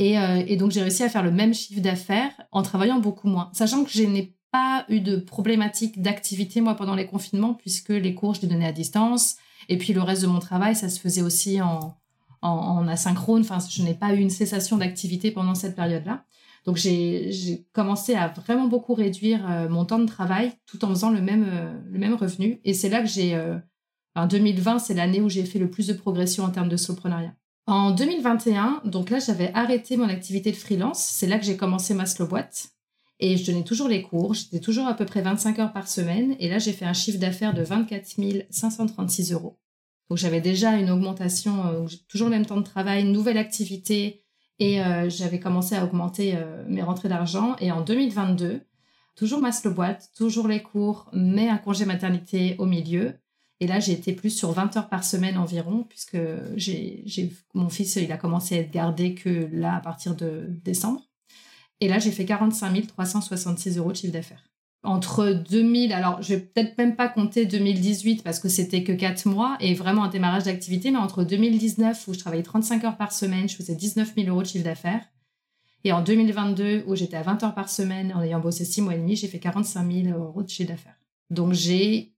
Speaker 2: euh, et, donc, j'ai réussi à faire le même chiffre d'affaires en travaillant beaucoup moins. Sachant que je n'ai pas eu de problématique d'activité, moi, pendant les confinements, puisque les cours, je les donnais à distance. Et puis, le reste de mon travail, ça se faisait aussi en, en, asynchrone. Enfin, je n'ai pas eu une cessation d'activité pendant cette période-là. Donc, j'ai commencé à vraiment beaucoup réduire euh, mon temps de travail tout en faisant le même, euh, le même revenu. Et c'est là que j'ai... en 2020, c'est l'année où j'ai fait le plus de progression en termes de soloprenariat. En 2021, donc là, j'avais arrêté mon activité de freelance. C'est là que j'ai commencé ma slow boîte. Et je donnais toujours les cours. J'étais toujours à peu près 25 heures par semaine. Et là, j'ai fait un chiffre d'affaires de 24 536 euros. Donc, j'avais déjà une augmentation, euh, toujours le même temps de travail, nouvelle activité Et euh, j'avais commencé à augmenter euh, mes rentrées d'argent. Et en 2022, toujours Maslow boîte, toujours les cours, mais un congé maternité au milieu. Et là, j'ai été plus sur 20 heures par semaine environ, puisque j'ai, mon fils, il a commencé à être gardé que là, à partir de décembre. Et là, j'ai fait 45 366 euros de chiffre d'affaires entre 2000, alors je vais peut-être même pas compter 2018 parce que c'était que 4 mois et vraiment un démarrage d'activité, mais entre 2019 où je travaillais 35 heures par semaine, je faisais 19 000 euros de chiffre d'affaires. Et en 2022 où j'étais à 20 heures par semaine en ayant bossé 6 mois et demi, j'ai fait 45 000 euros de chiffre d'affaires. Donc j'ai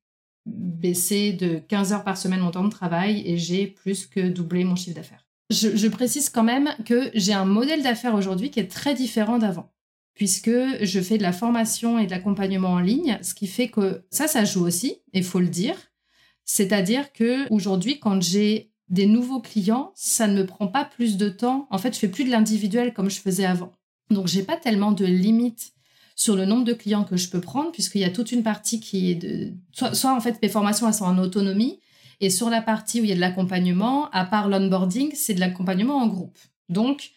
Speaker 2: baissé de 15 heures par semaine mon temps de travail et j'ai plus que doublé mon chiffre d'affaires. Je, je précise quand même que j'ai un modèle d'affaires aujourd'hui qui est très différent d'avant puisque je fais de la formation et de l'accompagnement en ligne, ce qui fait que ça, ça joue aussi, il faut le dire. C'est-à-dire que aujourd'hui, quand j'ai des nouveaux clients, ça ne me prend pas plus de temps. En fait, je fais plus de l'individuel comme je faisais avant. Donc, j'ai pas tellement de limites sur le nombre de clients que je peux prendre, puisqu'il y a toute une partie qui est de... Soit, soit en fait, mes formations, elles sont en autonomie, et sur la partie où il y a de l'accompagnement, à part l'onboarding, c'est de l'accompagnement en groupe. Donc,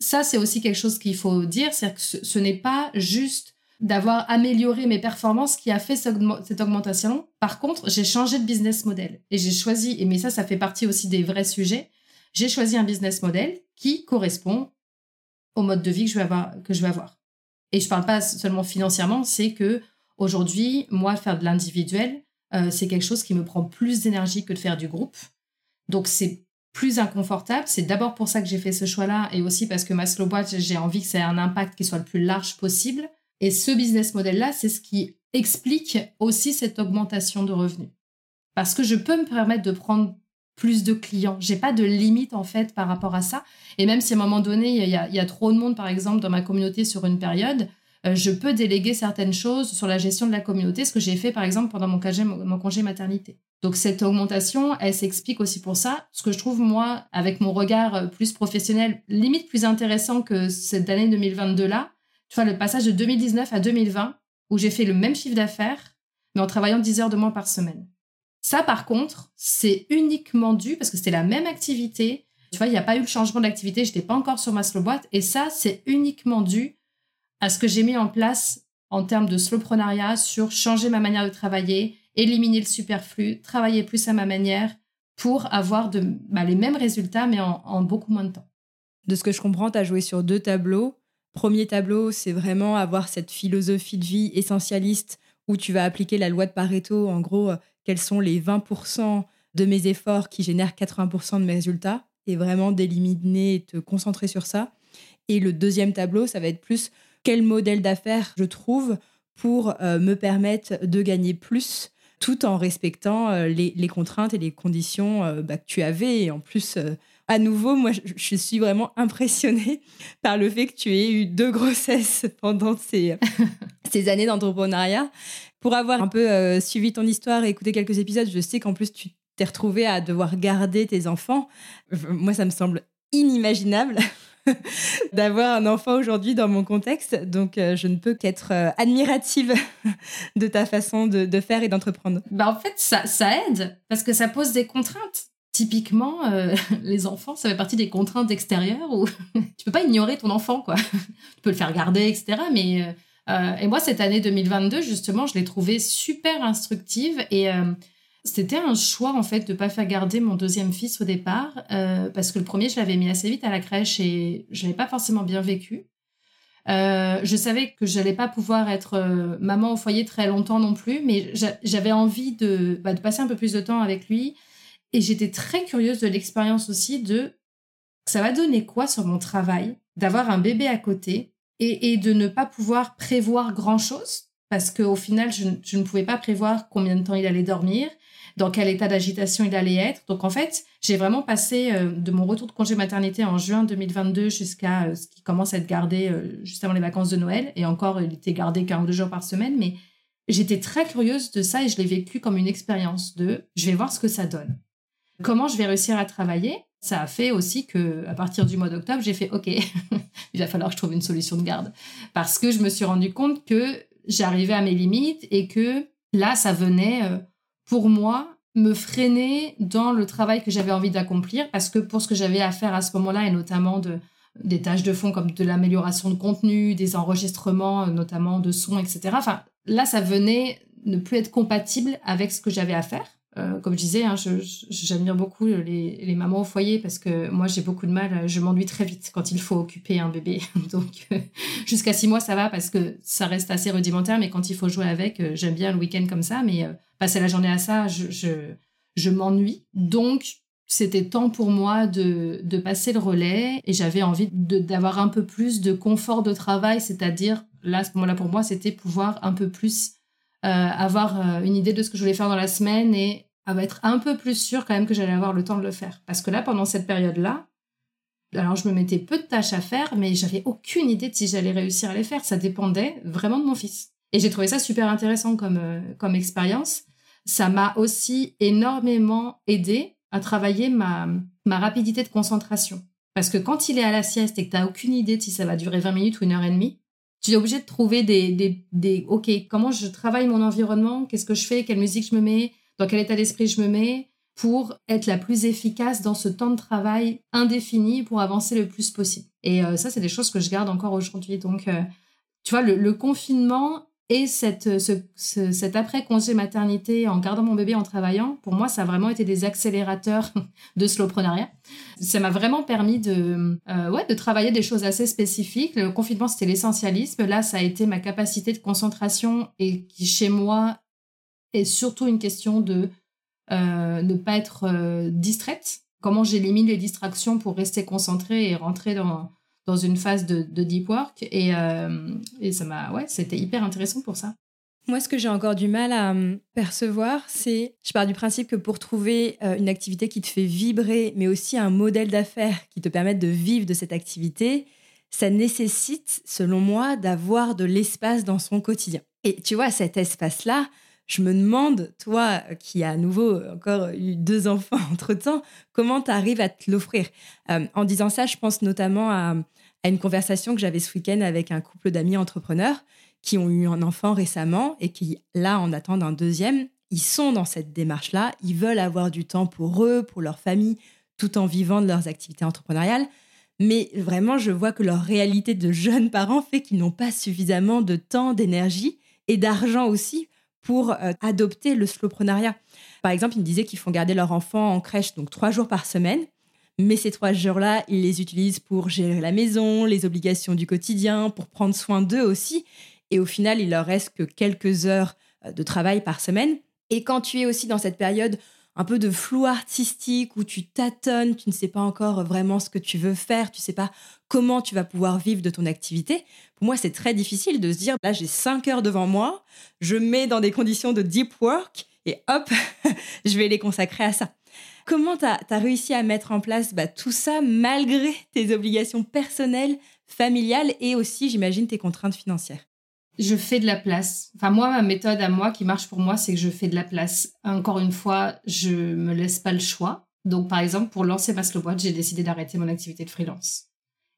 Speaker 2: ça, c'est aussi quelque chose qu'il faut dire, c'est que ce, n'est pas juste d'avoir amélioré mes performances qui a fait cette augmentation. Par contre, j'ai changé de business model et j'ai choisi, et mais ça, ça fait partie aussi des vrais sujets, j'ai choisi un business model qui correspond au mode de vie que je vais avoir. Et je parle pas seulement financièrement, c'est que aujourd'hui, moi, faire de l'individuel, euh, c'est quelque chose qui me prend plus d'énergie que de faire du groupe. Donc, c'est plus inconfortable. C'est d'abord pour ça que j'ai fait ce choix-là et aussi parce que ma slow boîte, j'ai envie que ça ait un impact qui soit le plus large possible. Et ce business model-là, c'est ce qui explique aussi cette augmentation de revenus. Parce que je peux me permettre de prendre plus de clients. J'ai pas de limite en fait par rapport à ça. Et même si à un moment donné, il y a, trop de monde, par exemple, dans ma communauté sur une période, je peux déléguer certaines choses sur la gestion de la communauté, ce que j'ai fait par exemple pendant mon congé, maternité. Donc cette augmentation, elle s'explique aussi pour ça. Ce que je trouve moi, avec mon regard euh, plus professionnel, limite plus intéressant que cette année 2022 là, tu vois le passage de 2019 à 2020 où j'ai fait le même chiffre d'affaires mais en travaillant 10 heures de moins par semaine. Ça par contre, c'est uniquement dû parce que c'était la même activité. Tu vois, il n'y a pas eu le changement d'activité, j'étais pas encore sur ma slow boîte et ça c'est uniquement dû à ce que j'ai mis en place en termes de slowprenariat sur changer ma manière de travailler, éliminer le superflu, travailler plus à ma manière pour avoir bah, les mêmes résultats, mais en, beaucoup moins de temps.
Speaker 1: De ce que je comprends, tu as joué sur deux tableaux. Premier tableau, c'est vraiment avoir cette philosophie de vie essentialiste où tu vas appliquer la loi de Pareto. En gros, euh, quels sont les 20% de mes efforts qui génèrent 80% de mes résultats? Et vraiment d'éliminer et te concentrer sur ça. Et le deuxième tableau, ça va être plus quel modèle d'affaires je trouve pour euh, me permettre de gagner plus tout en respectant euh, les, contraintes et les conditions euh, bah, que tu avais. Et en plus, à nouveau, moi, je, suis vraiment impressionnée par le fait que tu aies eu deux grossesses pendant ces, ces années d'entrepreneuriat. Pour avoir un peu suivi ton histoire et écouté quelques épisodes, je sais qu'en plus, tu t'es retrouvée à devoir garder tes enfants. Moi, ça me semble inimaginable. d'avoir un enfant aujourd'hui dans mon contexte. Donc, euh, je ne peux qu'être euh, admirative de ta façon de, faire et d'entreprendre.
Speaker 2: Bah, en fait, ça, aide parce que ça pose des contraintes. Typiquement, euh, les enfants, ça fait partie des contraintes extérieures où tu peux pas ignorer ton enfant, quoi. tu peux le faire garder, etc. Mais et moi, cette année 2022, justement, je l'ai trouvée super instructive et c'était un choix en fait de pas faire garder mon deuxième fils au départ euh, parce que le premier je l'avais mis assez vite à la crèche et je n'avais pas forcément bien vécu. Euh, je savais que j'allais pas pouvoir être euh, maman au foyer très longtemps non plus, mais j'avais envie de, bah, de passer un peu plus de temps avec lui et j'étais très curieuse de l'expérience aussi de ça va donner quoi sur mon travail d'avoir un bébé à côté et, de ne pas pouvoir prévoir grand chose parce qu'au final, je, je, ne pouvais pas prévoir combien de temps il allait dormir dans quel état d'agitation il allait être. Donc en fait, j'ai vraiment passé euh, de mon retour de congé maternité en juin 2022 jusqu'à euh, ce qui commence à être gardé euh, juste avant les vacances de Noël. Et encore, il était gardé qu'un ou deux jours par semaine. Mais j'étais très curieuse de ça et je l'ai vécu comme une expérience de je vais voir ce que ça donne. Comment je vais réussir à travailler? Ça a fait aussi que à partir du mois d'octobre, j'ai fait OK, il va falloir que je trouve une solution de garde parce que je me suis rendu compte que j'arrivais à mes limites et que là ça venait pour moi, me freiner dans le travail que j'avais envie d'accomplir parce que pour ce que j'avais à faire à ce moment-là et notamment de des tâches de fond comme de l'amélioration de contenu, des enregistrements, notamment de sons, etc. Enfin, là, ça venait ne plus être compatible avec ce que j'avais à faire. Euh, comme je disais, hein, j'admire beaucoup les, mamans au foyer parce que moi j'ai beaucoup de mal, je m'ennuie très vite quand il faut occuper un bébé. Donc euh, jusqu'à six mois ça va parce que ça reste assez rudimentaire, mais quand il faut jouer avec, euh, j'aime bien le week-end comme ça, mais passer la journée à ça, je, m'ennuie. Donc c'était temps pour moi de, passer le relais et j'avais envie d'avoir un peu plus de confort de travail, c'est-à-dire là, ce moment-là pour moi, c'était pouvoir un peu plus avoir une idée de ce que je voulais faire dans la semaine et à être un peu plus sûr quand même que j'allais avoir le temps de le faire. Parce que là, pendant cette période-là, alors je me mettais peu de tâches à faire, mais j'avais aucune idée de si j'allais réussir à les faire. Ça dépendait vraiment de mon fils. Et j'ai trouvé ça super intéressant comme, euh, comme expérience. Ça m'a aussi énormément aidé à travailler ma, ma rapidité de concentration. Parce que quand il est à la sieste et que tu n'as aucune idée de si ça va durer 20 minutes ou une heure et demie, tu es obligé de trouver des, des, des OK, comment je travaille mon environnement, qu'est-ce que je fais, quelle musique je me mets, dans quel état d'esprit je me mets pour être la plus efficace dans ce temps de travail indéfini pour avancer le plus possible. Et euh, ça, c'est des choses que je garde encore aujourd'hui. Donc, euh, tu vois, le, confinement et cette, cet après-congé maternité en gardant mon bébé en travaillant, pour moi, ça a vraiment été des accélérateurs de slowprenariat. Ça m'a vraiment permis de, euh, ouais, de travailler des choses assez spécifiques. Le confinement, c'était l'essentialisme. Là, ça a été ma capacité de concentration et qui, chez moi, et surtout une question de euh, ne pas être euh, distraite. Comment j'élimine les distractions pour rester concentrée et rentrer dans, dans une phase de, deep work. Et, euh, et ça m'a, ouais, c'était hyper intéressant pour ça.
Speaker 1: Moi, ce que j'ai encore du mal à percevoir, c'est, je pars du principe que pour trouver une activité qui te fait vibrer, mais aussi un modèle d'affaires qui te permette de vivre de cette activité, ça nécessite, selon moi, d'avoir de l'espace dans son quotidien. Et tu vois, cet espace-là, je me demande, toi qui as à nouveau encore eu deux enfants entre-temps, comment tu arrives à te l'offrir? Euh, En disant ça, je pense notamment à, une conversation que j'avais ce week-end avec un couple d'amis entrepreneurs qui ont eu un enfant récemment et qui, là, en attendent un deuxième. Ils sont dans cette démarche-là, ils veulent avoir du temps pour eux, pour leur famille, tout en vivant de leurs activités entrepreneuriales. Mais vraiment, je vois que leur réalité de jeunes parents fait qu'ils n'ont pas suffisamment de temps, d'énergie et d'argent aussi pour euh, adopter le slowprenariat. Par exemple, ils me disaient qu'ils font garder leur enfant en crèche donc trois jours par semaine, mais ces trois jours-là, ils les utilisent pour gérer la maison, les obligations du quotidien, pour prendre soin d'eux aussi. Et au final, il leur reste que quelques heures euh, de travail par semaine. Et quand tu es aussi dans cette période un peu de flou artistique où tu tâtonnes, tu ne sais pas encore vraiment ce que tu veux faire, tu ne sais pas comment tu vas pouvoir vivre de ton activité. Pour moi, c'est très difficile de se dire, là, j'ai cinq heures devant moi, je mets dans des conditions de deep work et hop, je vais les consacrer à ça. Comment tu as, réussi à mettre en place bah, tout ça malgré tes obligations personnelles, familiales et aussi, j'imagine, tes contraintes financières?
Speaker 2: Je fais de la place. Enfin, moi, ma méthode à moi qui marche pour moi, c'est que je fais de la place. Encore une fois, je me laisse pas le choix. Donc, par exemple, pour lancer ma slow j'ai décidé d'arrêter mon activité de freelance.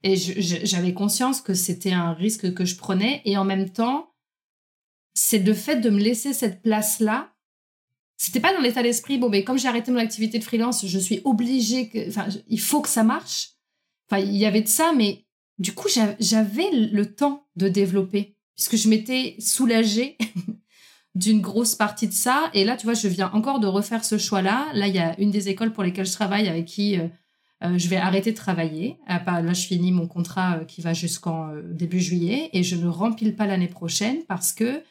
Speaker 2: Et j'avais conscience que c'était un risque que je prenais. Et en même temps, c'est le fait de me laisser cette place-là. C'était pas dans l'état d'esprit, bon, mais comme j'ai arrêté mon activité de freelance, je suis obligée que, enfin, il faut que ça marche. Enfin, il y avait de ça, mais du coup, j'avais le temps de développer puisque je m'étais soulagée d'une grosse partie de ça. Et là, tu vois, je viens encore de refaire ce choix-là. Là, il y a une des écoles pour lesquelles je travaille avec qui euh, euh, je vais arrêter de travailler. Là, je finis mon contrat euh, qui va jusqu'en début juillet et je ne rempile pas l'année prochaine parce que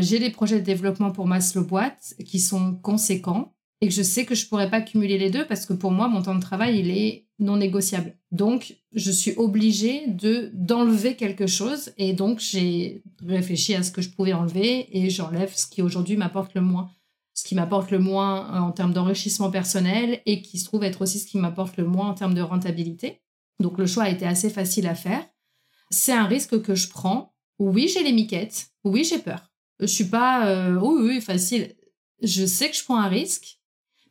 Speaker 2: j'ai des projets de développement pour ma slow boîte qui sont conséquents et que je sais que je pourrais pas cumuler les deux parce que pour moi, mon temps de travail, il est non négociable. Donc, je suis obligée de d'enlever quelque chose et donc j'ai réfléchi à ce que je pouvais enlever et j'enlève ce qui aujourd'hui m'apporte le moins. Ce qui m'apporte le moins en termes d'enrichissement personnel et qui se trouve être aussi ce qui m'apporte le moins en termes de rentabilité. Donc, le choix a été assez facile à faire. C'est un risque que je prends. Oui, j'ai les miquettes. Oui, j'ai peur. Je suis pas, euh, oui, oui, facile. Je sais que je prends un risque,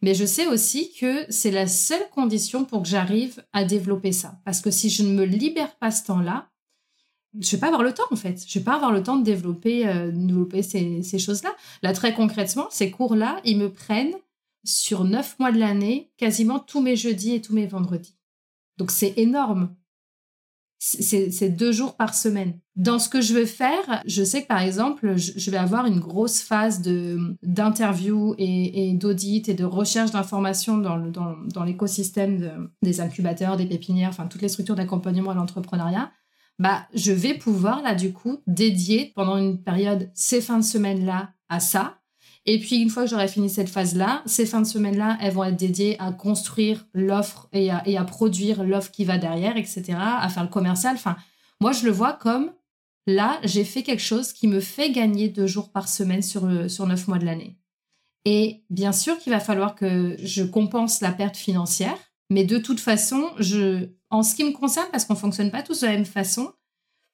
Speaker 2: mais je sais aussi que c'est la seule condition pour que j'arrive à développer ça. Parce que si je ne me libère pas ce temps-là, je vais pas avoir le temps en fait. Je vais pas avoir le temps de développer, euh, développer ces, ces choses-là. Là, très concrètement, ces cours-là, ils me prennent sur neuf mois de l'année, quasiment tous mes jeudis et tous mes vendredis. Donc c'est énorme. c'est deux jours par semaine. Dans ce que je veux faire, je sais que par exemple, je, vais avoir une grosse phase d'interview et, et d'audit et de recherche d'informations dans, dans l'écosystème des incubateurs, des pépinières, enfin toutes les structures d'accompagnement à l'entrepreneuriat. Bah, je vais pouvoir là du coup dédier pendant une période ces fins de semaine là à ça et puis, une fois que j'aurai fini cette phase-là, ces fins de semaine-là, elles vont être dédiées à construire l'offre et à, et à produire l'offre qui va derrière, etc., à faire le commercial. Enfin, moi, je le vois comme là, j'ai fait quelque chose qui me fait gagner deux jours par semaine sur, sur neuf mois de l'année. Et bien sûr qu'il va falloir que je compense la perte financière, mais de toute façon, je, en ce qui me concerne, parce qu'on fonctionne pas tous de la même façon,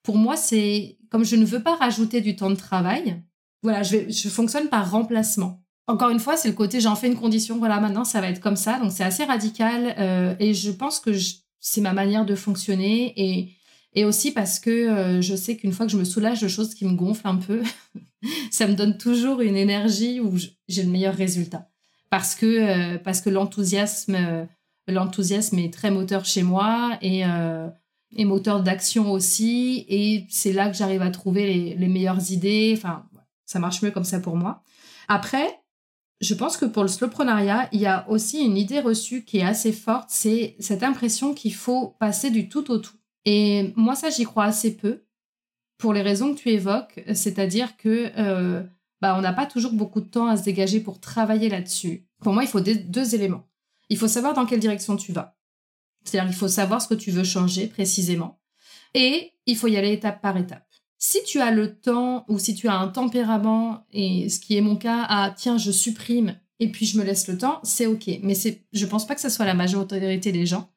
Speaker 2: pour moi, c'est comme je ne veux pas rajouter du temps de travail, voilà, je, fonctionne par remplacement. Encore une fois, c'est le côté j'en fais une condition, voilà, maintenant ça va être comme ça. Donc c'est assez radical euh, et je pense que c'est ma manière de fonctionner et, et aussi parce que euh, je sais qu'une fois que je me soulage de choses qui me gonflent un peu, ça me donne toujours une énergie où j'ai le meilleur résultat. Parce que, euh, parce que l'enthousiasme, l'enthousiasme est très moteur chez moi et, et moteur d'action aussi. Et c'est là que j'arrive à trouver les, les meilleures idées. Enfin, ça marche mieux comme ça pour moi. Après, je pense que pour le slowprenariat, il y a aussi une idée reçue qui est assez forte, c'est cette impression qu'il faut passer du tout au tout. Et moi, ça, j'y crois assez peu, pour les raisons que tu évoques, c'est-à-dire que euh, bah, on n'a pas toujours beaucoup de temps à se dégager pour travailler là-dessus. Pour moi, il faut deux éléments. Il faut savoir dans quelle direction tu vas. C'est-à-dire, il faut savoir ce que tu veux changer précisément. Et il faut y aller étape par étape. Si tu as le temps ou si tu as un tempérament, et ce qui est mon cas, à tiens, je supprime et puis je me laisse le temps, c'est ok. Mais c'est, je pense pas que ce soit la majorité des gens.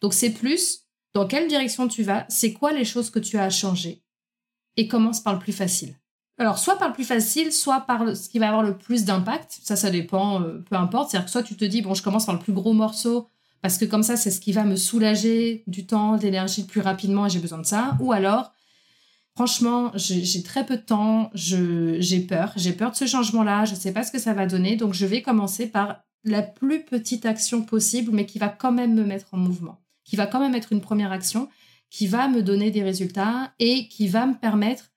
Speaker 2: Donc c'est plus dans quelle direction tu vas, c'est quoi les choses que tu as à changer? Et commence par le plus facile. Alors soit par le plus facile, soit par ce qui va avoir le plus d'impact. Ça, ça dépend, euh, peu importe. C'est-à-dire que soit tu te dis bon, je commence par le plus gros morceau parce que comme ça, c'est ce qui va me soulager du temps, de l'énergie plus rapidement et j'ai besoin de ça. Ou alors Franchement, j'ai très peu de temps, j'ai peur, j'ai peur de ce changement-là, je ne sais pas ce que ça va donner, donc je vais commencer par la plus petite action possible, mais qui va quand même me mettre en mouvement, qui va quand même être une première action, qui va me donner des résultats et qui va me permettre.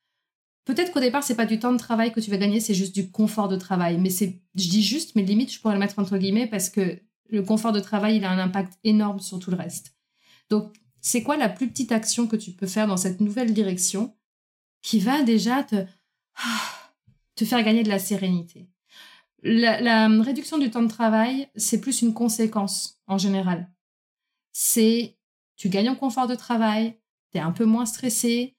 Speaker 2: Peut-être qu'au départ, c'est pas du temps de travail que tu vas gagner, c'est juste du confort de travail. Mais c'est, je dis juste, mais limite, je pourrais le mettre entre guillemets parce que le confort de travail, il a un impact énorme sur tout le reste. Donc, c'est quoi la plus petite action que tu peux faire dans cette nouvelle direction qui va déjà te, te faire gagner de la sérénité? La, réduction du temps de travail, c'est plus une conséquence en général. C'est tu gagnes en confort de travail, tu es un peu moins stressé,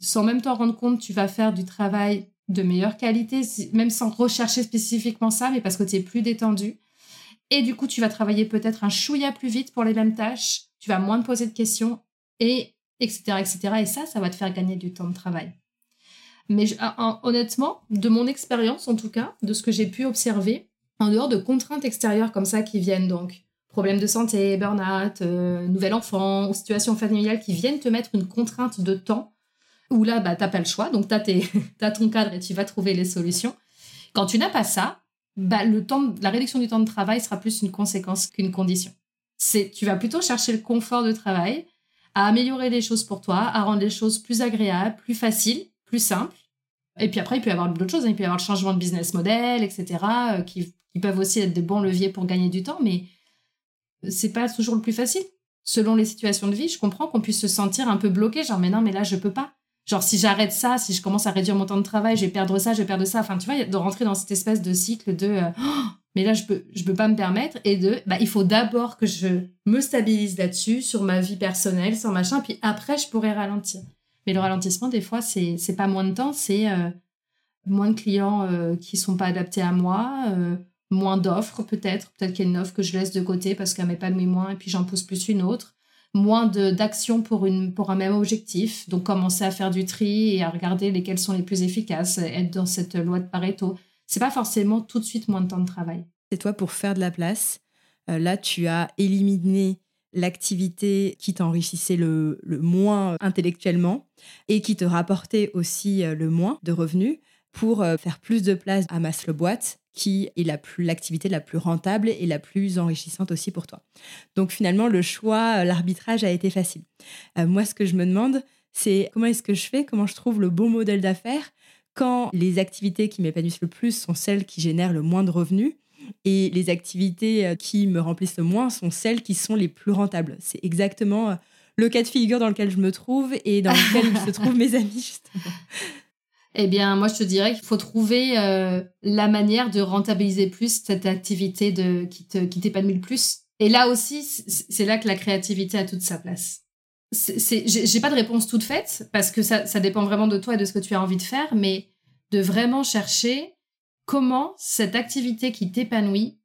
Speaker 2: sans même t'en rendre compte, tu vas faire du travail de meilleure qualité, même sans rechercher spécifiquement ça, mais parce que tu es plus détendu. Et du coup, tu vas travailler peut-être un chouïa plus vite pour les mêmes tâches, tu vas moins te poser de questions et etc., etc. Et ça, ça va te faire gagner du temps de travail. Mais ah, honnêtement, de mon expérience en tout cas, de ce que j'ai pu observer, en dehors de contraintes extérieures comme ça qui viennent donc, problèmes de santé, burn-out, euh, nouvel enfant ou situation familiale qui viennent te mettre une contrainte de temps, où là, bah, t'as pas le choix, donc t'as, as ton cadre et tu vas trouver les solutions. Quand tu n'as pas ça, bah, le temps, la réduction du temps de travail sera plus une conséquence qu'une condition. C'est, tu vas plutôt chercher le confort de travail, à améliorer les choses pour toi, à rendre les choses plus agréables, plus faciles, plus simples. Et puis après, il peut y avoir d'autres choses. Hein. Il peut y avoir le changement de business model, etc., euh, qui, peuvent aussi être des bons leviers pour gagner du temps, mais c'est pas toujours le plus facile. Selon les situations de vie, je comprends qu'on puisse se sentir un peu bloqué, genre, mais non, mais là, je peux pas. Genre, si j'arrête ça, si je commence à réduire mon temps de travail, je vais perdre ça, je vais perdre ça. Enfin, tu vois, de rentrer dans cette espèce de cycle de euh, mais là, je peux, je peux pas me permettre. Et de, bah, il faut d'abord que je me stabilise là-dessus, sur ma vie personnelle, sur machin, puis après, je pourrais ralentir. Mais le ralentissement, des fois, c'est, c'est pas moins de temps, c'est euh, moins de clients euh, qui sont pas adaptés à moi, euh, moins d'offres peut-être, peut-être qu'il y a une offre que je laisse de côté parce qu'elle de moins et puis j'en pousse plus une autre, moins d'actions pour, pour un même objectif, donc commencer à faire du tri et à regarder lesquelles sont les plus efficaces, être dans cette loi de Pareto c'est pas forcément tout de suite moins de temps de travail.
Speaker 1: C'est toi pour faire de la place. Euh, là, tu as éliminé l'activité qui t'enrichissait le, moins intellectuellement et qui te rapportait aussi euh, le moins de revenus pour euh, faire plus de place à ma slow boîte qui est la plus l'activité la plus rentable et la plus enrichissante aussi pour toi. Donc finalement le choix, euh, l'arbitrage a été facile. Euh, moi ce que je me demande c'est comment est-ce que je fais, comment je trouve le bon modèle d'affaires quand les activités qui m'épanouissent le plus sont celles qui génèrent le moins de revenus et les activités qui me remplissent le moins sont celles qui sont les plus rentables. C'est exactement le cas de figure dans lequel je me trouve et dans lequel se trouvent mes amis justement.
Speaker 2: Eh bien, moi, je te dirais qu'il faut trouver euh, la manière de rentabiliser plus cette activité de, qui t'épanouit le plus. Et là aussi, c'est là que la créativité a toute sa place. J'ai pas de réponse toute faite parce que ça, ça dépend vraiment de toi et de ce que tu as envie de faire, mais de vraiment chercher comment cette activité qui t'épanouit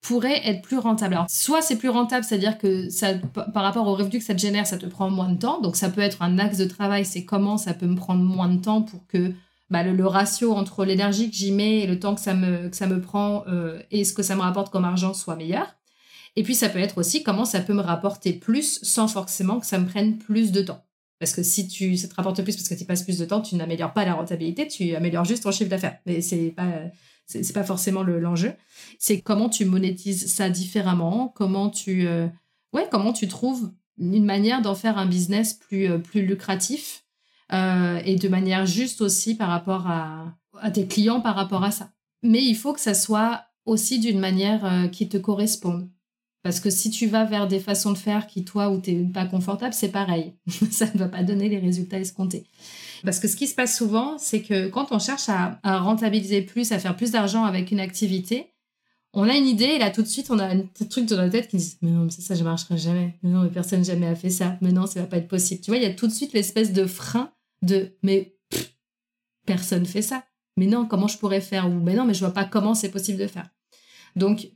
Speaker 2: pourrait être plus rentable. Alors, soit c'est plus rentable, c'est-à-dire que ça, par rapport au revenu que ça te génère, ça te prend moins de temps. Donc, ça peut être un axe de travail, c'est comment ça peut me prendre moins de temps pour que bah, le, ratio entre l'énergie que j'y mets et le temps que ça me, que ça me prend euh, et ce que ça me rapporte comme argent soit meilleur. Et puis, ça peut être aussi comment ça peut me rapporter plus sans forcément que ça me prenne plus de temps. Parce que si tu, ça te rapporte plus parce que tu passes plus de temps, tu n'améliores pas la rentabilité, tu améliores juste ton chiffre d'affaires. Mais c'est pas, c'est pas forcément l'enjeu. c'est comment tu monétises ça différemment, comment tu, euh, ouais, comment tu trouves une manière d'en faire un business plus, euh, plus lucratif euh, et de manière juste aussi par rapport à, à, tes clients par rapport à ça. Mais il faut que ça soit aussi d'une manière qui te corresponde. Parce que si tu vas vers des façons de faire qui, toi, où tu n'es pas confortable, c'est pareil. ça ne va pas donner les résultats escomptés. Parce que ce qui se passe souvent, c'est que quand on cherche à, rentabiliser plus, à faire plus d'argent avec une activité, on a une idée et là tout de suite on a un truc dans la tête qui dit mais non mais ça je marcherai jamais. Mais non mais personne jamais a fait ça. Mais non ça va pas être possible. Tu vois il y a tout de suite l'espèce de frein de mais personne fait ça. Mais non comment je pourrais faire? Ou mais non mais je vois pas comment c'est possible de faire. Donc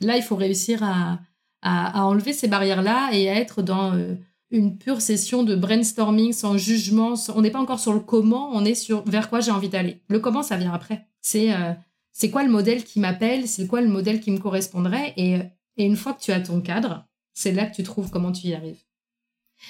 Speaker 2: là il faut réussir à, enlever ces barrières là et à être dans euh, une pure session de brainstorming sans jugement. On n'est pas encore sur le comment, on est sur vers quoi j'ai envie d'aller. Le comment, ça vient après. C'est euh, c'est quoi le modèle qui m'appelle, c'est quoi le modèle qui me correspondrait. Et, et une fois que tu as ton cadre, c'est là que tu trouves comment tu y arrives.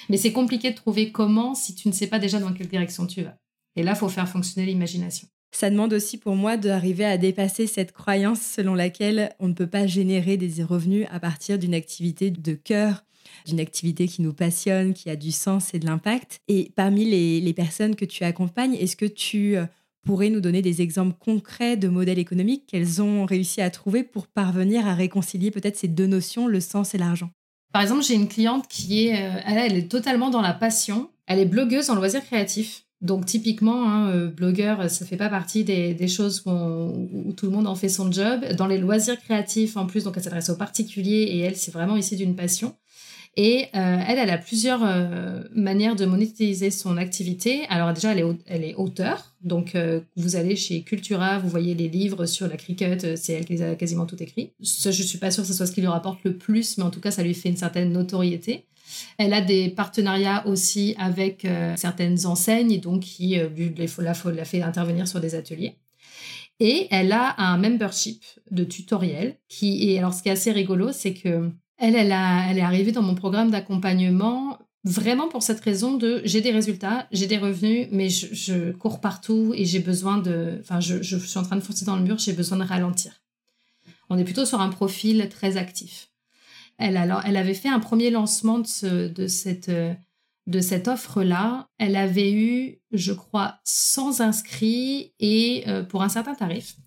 Speaker 2: Mais c'est compliqué de trouver comment si tu ne sais pas déjà dans quelle direction tu vas. Et là, faut faire fonctionner l'imagination.
Speaker 1: Ça demande aussi pour moi d'arriver à dépasser cette croyance selon laquelle on ne peut pas générer des revenus à partir d'une activité de cœur d'une activité qui nous passionne, qui a du sens et de l'impact. Et parmi les, personnes que tu accompagnes, est-ce que tu euh, pourrais nous donner des exemples concrets de modèles économiques qu'elles ont réussi à trouver pour parvenir à réconcilier peut-être ces deux notions, le sens et l'argent?
Speaker 2: Par exemple, j'ai une cliente qui est, euh, elle, est totalement dans la passion. Elle est blogueuse en loisirs créatifs. Donc typiquement, hein, euh, blogueur, ça fait pas partie des, choses où, tout le monde en fait son job. Dans les loisirs créatifs, en plus, donc elle s'adresse aux particuliers et elle, c'est vraiment ici d'une passion. Et euh, elle, elle a plusieurs euh, manières de monétiser son activité. Alors déjà, elle est, elle auteur. Donc, euh, vous allez chez Cultura, vous voyez les livres sur la cricket, c'est elle qui les a quasiment tout écrits. Je suis pas sûre que ce soit ce qui lui rapporte le plus, mais en tout cas, ça lui fait une certaine notoriété. Elle a des partenariats aussi avec certaines enseignes, donc qui la, la fait intervenir sur des ateliers. Et elle a un membership de tutoriel qui alors ce qui est assez rigolo, c'est que elle, elle, est arrivée dans mon programme d'accompagnement vraiment pour cette raison de j'ai des résultats, j'ai des revenus, mais je, cours partout et j'ai besoin de. Enfin, je, suis en train de foncer dans le mur, j'ai besoin de ralentir. On est plutôt sur un profil très actif. Elle, alors, elle avait fait un premier lancement de, cette, de cette offre-là. Elle avait eu, je crois, 100 inscrits et euh, pour un certain tarif.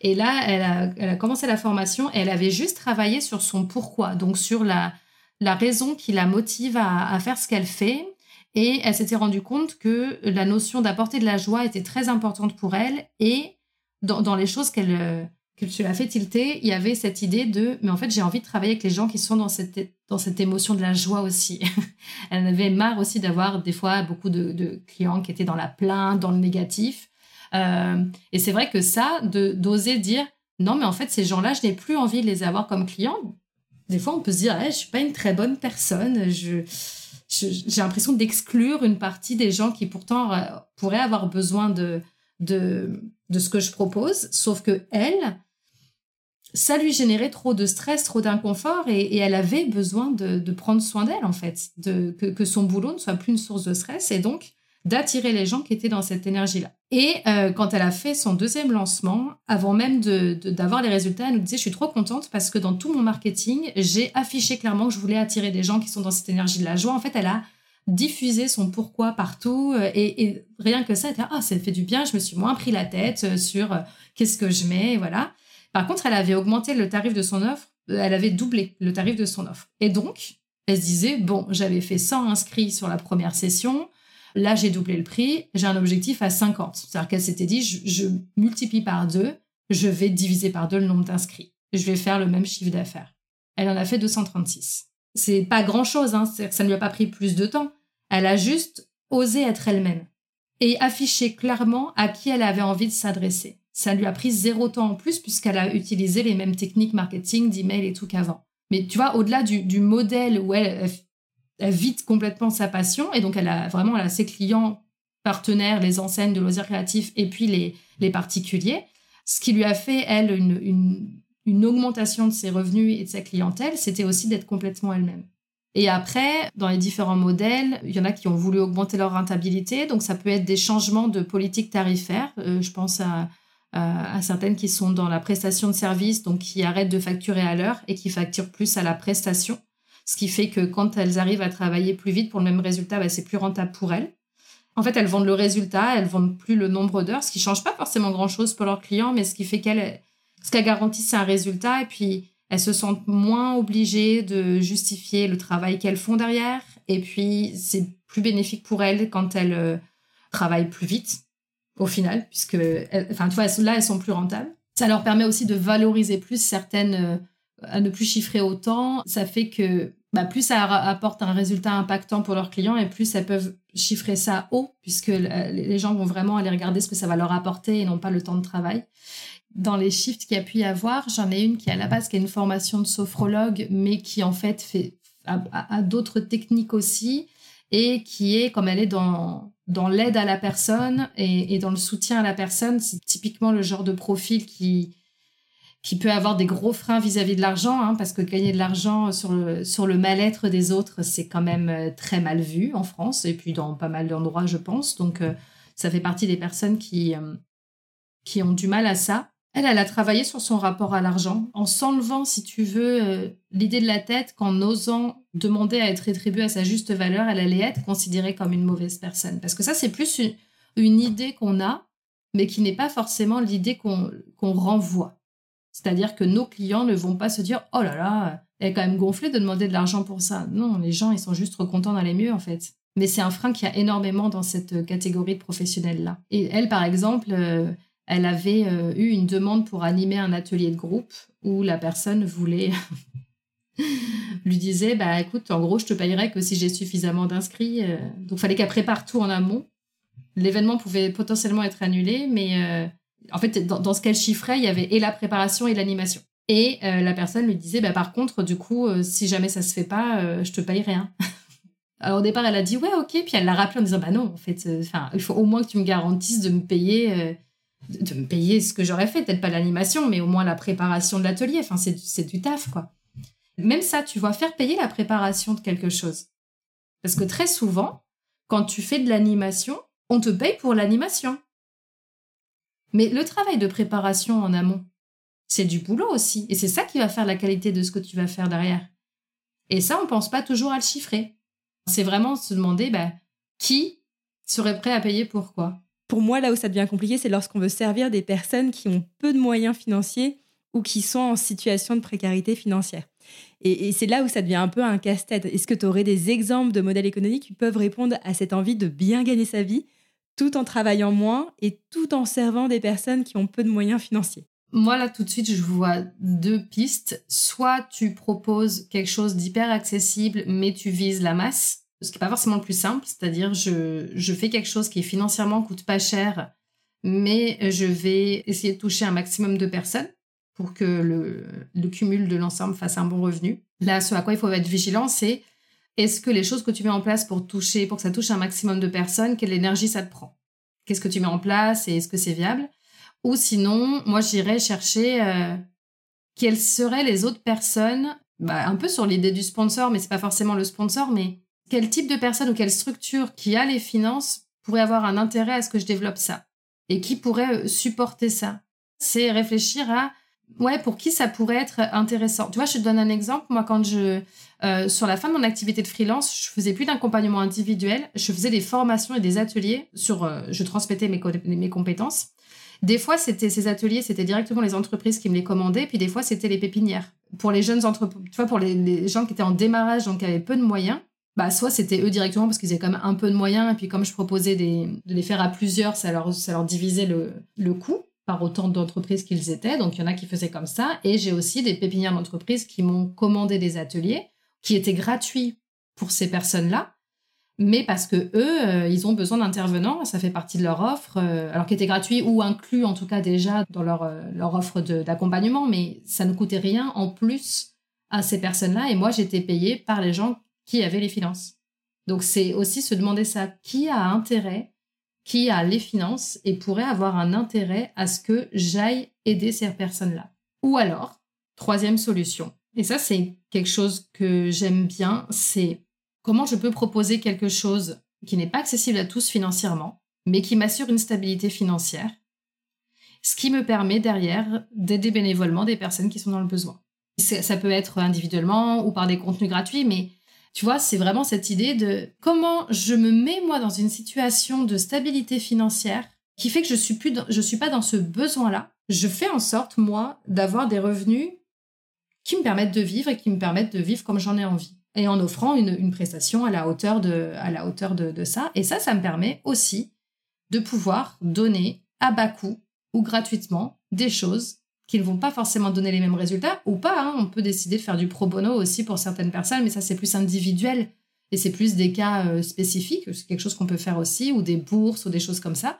Speaker 2: Et là, elle a, commencé la formation et elle avait juste travaillé sur son pourquoi, donc sur la, raison qui la motive à, faire ce qu'elle fait. Et elle s'était rendue compte que la notion d'apporter de la joie était très importante pour elle. Et dans, les choses qu'elle que tu fait tilter, il y avait cette idée de, mais en fait, j'ai envie de travailler avec les gens qui sont dans cette, dans cette émotion de la joie aussi. elle avait marre aussi d'avoir des fois beaucoup de, de, clients qui étaient dans la plainte, dans le négatif. Euh, et c'est vrai que ça, d'oser dire non, mais en fait, ces gens-là, je n'ai plus envie de les avoir comme clients. Des fois, on peut se dire, je je suis pas une très bonne personne. Je, j'ai l'impression d'exclure une partie des gens qui pourtant euh, pourraient avoir besoin de, de, de ce que je propose. Sauf que elle, ça lui générait trop de stress, trop d'inconfort et, et, elle avait besoin de, de prendre soin d'elle, en fait, de, que, que, son boulot ne soit plus une source de stress. Et donc, d'attirer les gens qui étaient dans cette énergie-là. Et euh, quand elle a fait son deuxième lancement, avant même d'avoir les résultats, elle nous disait, je suis trop contente parce que dans tout mon marketing, j'ai affiché clairement que je voulais attirer des gens qui sont dans cette énergie de la joie. En fait, elle a diffusé son pourquoi partout euh, et, rien que ça, elle était, ah, ça fait du bien, je me suis moins pris la tête euh, sur qu'est-ce que je mets, voilà. Par contre, elle avait augmenté le tarif de son offre, elle avait doublé le tarif de son offre. Et donc, elle se disait, bon, j'avais fait 100 inscrits sur la première session, Là, j'ai doublé le prix, j'ai un objectif à 50. C'est-à-dire qu'elle s'était dit, je, multiplie par deux, je vais diviser par deux le nombre d'inscrits. Je vais faire le même chiffre d'affaires. Elle en a fait 236. C'est pas grand-chose, hein, ça ne lui a pas pris plus de temps. Elle a juste osé être elle-même et afficher clairement à qui elle avait envie de s'adresser. Ça lui a pris zéro temps en plus puisqu'elle a utilisé les mêmes techniques marketing, d'email et tout qu'avant. Mais tu vois, au-delà du, du, modèle où elle, elle vide complètement sa passion et donc elle a vraiment ses clients partenaires, les enseignes de loisirs créatifs et puis les, particuliers. Ce qui lui a fait, elle, une, augmentation de ses revenus et de sa clientèle, c'était aussi d'être complètement elle-même. Et après, dans les différents modèles, il y en a qui ont voulu augmenter leur rentabilité. Donc, ça peut être des changements de politique tarifaire. Euh, je pense à, certaines qui sont dans la prestation de services, donc qui arrêtent de facturer à l'heure et qui facturent plus à la prestation ce qui fait que quand elles arrivent à travailler plus vite pour le même résultat, bah, c'est plus rentable pour elles. En fait, elles vendent le résultat, elles vendent plus le nombre d'heures, ce qui change pas forcément grand-chose pour leurs clients, mais ce qui fait qu'elles, ce qu'elles garantissent, c'est un résultat, et puis elles se sentent moins obligées de justifier le travail qu'elles font derrière, et puis c'est plus bénéfique pour elles quand elles euh, travaillent plus vite, au final, puisque, enfin, tu vois, là, elles sont plus rentables. Ça leur permet aussi de valoriser plus certaines euh, à ne plus chiffrer autant, ça fait que bah, plus ça apporte un résultat impactant pour leurs clients et plus elles peuvent chiffrer ça haut, puisque les gens vont vraiment aller regarder ce que ça va leur apporter et non pas le temps de travail. Dans les shifts qu'il y a pu y avoir, j'en ai une qui à la base qui a une formation de sophrologue, mais qui en fait fait a, d'autres techniques aussi et qui est comme elle est dans dans l'aide à la personne et, et dans le soutien à la personne, c'est typiquement le genre de profil qui qui peut avoir des gros freins vis-à-vis de l'argent, hein, parce que gagner de l'argent sur le, sur le mal-être des autres, c'est quand même euh, très mal vu en France, et puis dans pas mal d'endroits, je pense. Donc, euh, ça fait partie des personnes qui, euh, qui ont du mal à ça. Elle, elle a travaillé sur son rapport à l'argent, en s'enlevant, si tu veux, l'idée de la tête qu'en osant demander à être rétribuée à sa juste valeur, elle allait être considérée comme une mauvaise personne. Parce que ça, c'est plus une, idée qu'on a, mais qui n'est pas forcément l'idée qu'on renvoie. C'est-à-dire que nos clients ne vont pas se dire oh là là, elle est quand même gonflée de demander de l'argent pour ça. Non, les gens, ils sont juste contents d'aller mieux en fait. Mais c'est un frein qu'il y a énormément dans cette catégorie de professionnels-là. Et elle, par exemple, euh, elle avait euh, eu une demande pour animer un atelier de groupe où la personne voulait lui disait bah écoute en gros je te payerai que si j'ai suffisamment d'inscrits euh. donc fallait qu'elle prépare tout en amont l'événement pouvait potentiellement être annulé mais en fait, dans, ce qu'elle chiffrait, il y avait et la préparation et l'animation. Et euh, la personne lui disait, bah, par contre, du coup, euh, si jamais ça se fait pas, euh, je te paye rien. Alors, au départ, elle a dit, ouais, ok. Puis elle l'a rappelé en disant, bah non, en fait, enfin, il faut au moins que tu me garantisses de me payer, de me payer ce que j'aurais fait. Peut-être pas l'animation, mais au moins la préparation de l'atelier. Enfin, c'est du taf, quoi. Même ça, tu vois, faire payer la préparation de quelque chose. Parce que très souvent, quand tu fais de l'animation, on te paye pour l'animation. Mais le travail de préparation en amont, c'est du boulot aussi. Et c'est ça qui va faire la qualité de ce que tu vas faire derrière. Et ça, on ne pense pas toujours à le chiffrer. C'est vraiment se demander bah, qui serait prêt à payer pourquoi.
Speaker 1: Pour moi, là où ça devient compliqué, c'est lorsqu'on veut servir des personnes qui ont peu de moyens financiers ou qui sont en situation de précarité financière. Et, et c'est là où ça devient un peu un casse-tête. Est-ce que tu aurais des exemples de modèles économiques qui peuvent répondre à cette envie de bien gagner sa vie tout en travaillant moins et tout en servant des personnes qui ont peu de moyens financiers
Speaker 2: Moi, là, tout de suite, je vois deux pistes. Soit tu proposes quelque chose d'hyper accessible, mais tu vises la masse, ce qui n'est pas forcément le plus simple, c'est-à-dire je, je fais quelque chose qui financièrement coûte pas cher, mais je vais essayer de toucher un maximum de personnes pour que le, le cumul de l'ensemble fasse un bon revenu. Là, ce à quoi il faut être vigilant, c'est est-ce que les choses que tu mets en place pour toucher, pour que ça touche un maximum de personnes, quelle énergie ça te prend? Qu'est-ce que tu mets en place et est-ce que c'est viable? Ou sinon, moi j'irais chercher euh, quelles seraient les autres personnes, bah, un peu sur l'idée du sponsor, mais c'est pas forcément le sponsor, mais quel type de personne ou quelle structure qui a les finances pourrait avoir un intérêt à ce que je développe ça? Et qui pourrait euh, supporter ça? C'est réfléchir à ouais pour qui ça pourrait être intéressant. Tu vois, je te donne un exemple. Moi, quand je euh, sur la fin de mon activité de freelance, je faisais plus d'accompagnement individuel. Je faisais des formations et des ateliers sur. Euh, je transmettais mes, mes compétences. Des fois, c'était ces ateliers, c'était directement les entreprises qui me les commandaient, puis des fois, c'était les pépinières. Pour les jeunes entreprises, tu vois, pour les, gens qui étaient en démarrage, donc qui avaient peu de moyens, bah, soit c'était eux directement parce qu'ils avaient quand même un peu de moyens, et puis comme je proposais de les faire à plusieurs, ça leur, ça leur divisait le, le coût par autant d'entreprises qu'ils étaient. Donc, il y en a qui faisaient comme ça. Et j'ai aussi des pépinières d'entreprises qui m'ont commandé des ateliers qui étaient gratuits pour ces personnes-là mais parce que eux, euh, ils ont besoin d'intervenants, ça fait partie de leur offre, euh, alors qui était gratuit ou inclus en tout cas déjà dans leur, euh, leur offre d'accompagnement, mais ça ne coûtait rien en plus à ces personnes-là. Et moi, j'étais payée par les gens qui avaient les finances. Donc c'est aussi se demander ça, qui a intérêt, qui a les finances et pourrait avoir un intérêt à ce que j'aille aider ces personnes-là. Ou alors, troisième solution, et ça c'est quelque chose que j'aime bien, c'est Comment je peux proposer quelque chose qui n'est pas accessible à tous financièrement, mais qui m'assure une stabilité financière, ce qui me permet derrière d'aider bénévolement des personnes qui sont dans le besoin. Ça peut être individuellement ou par des contenus gratuits, mais tu vois, c'est vraiment cette idée de comment je me mets moi dans une situation de stabilité financière qui fait que je suis suis pas dans ce besoin-là. Je fais en sorte moi d'avoir des revenus qui me permettent de vivre et qui me permettent de vivre comme j'en ai envie et en offrant une, prestation à la hauteur, de, à la hauteur de, ça. Et ça, ça me permet aussi de pouvoir donner à bas coût ou gratuitement des choses qui ne vont pas forcément donner les mêmes résultats ou pas. Hein. On peut décider de faire du pro bono aussi pour certaines personnes, mais ça, c'est plus individuel et c'est plus des cas euh, spécifiques. C'est quelque chose qu'on peut faire aussi ou des bourses ou des choses comme ça.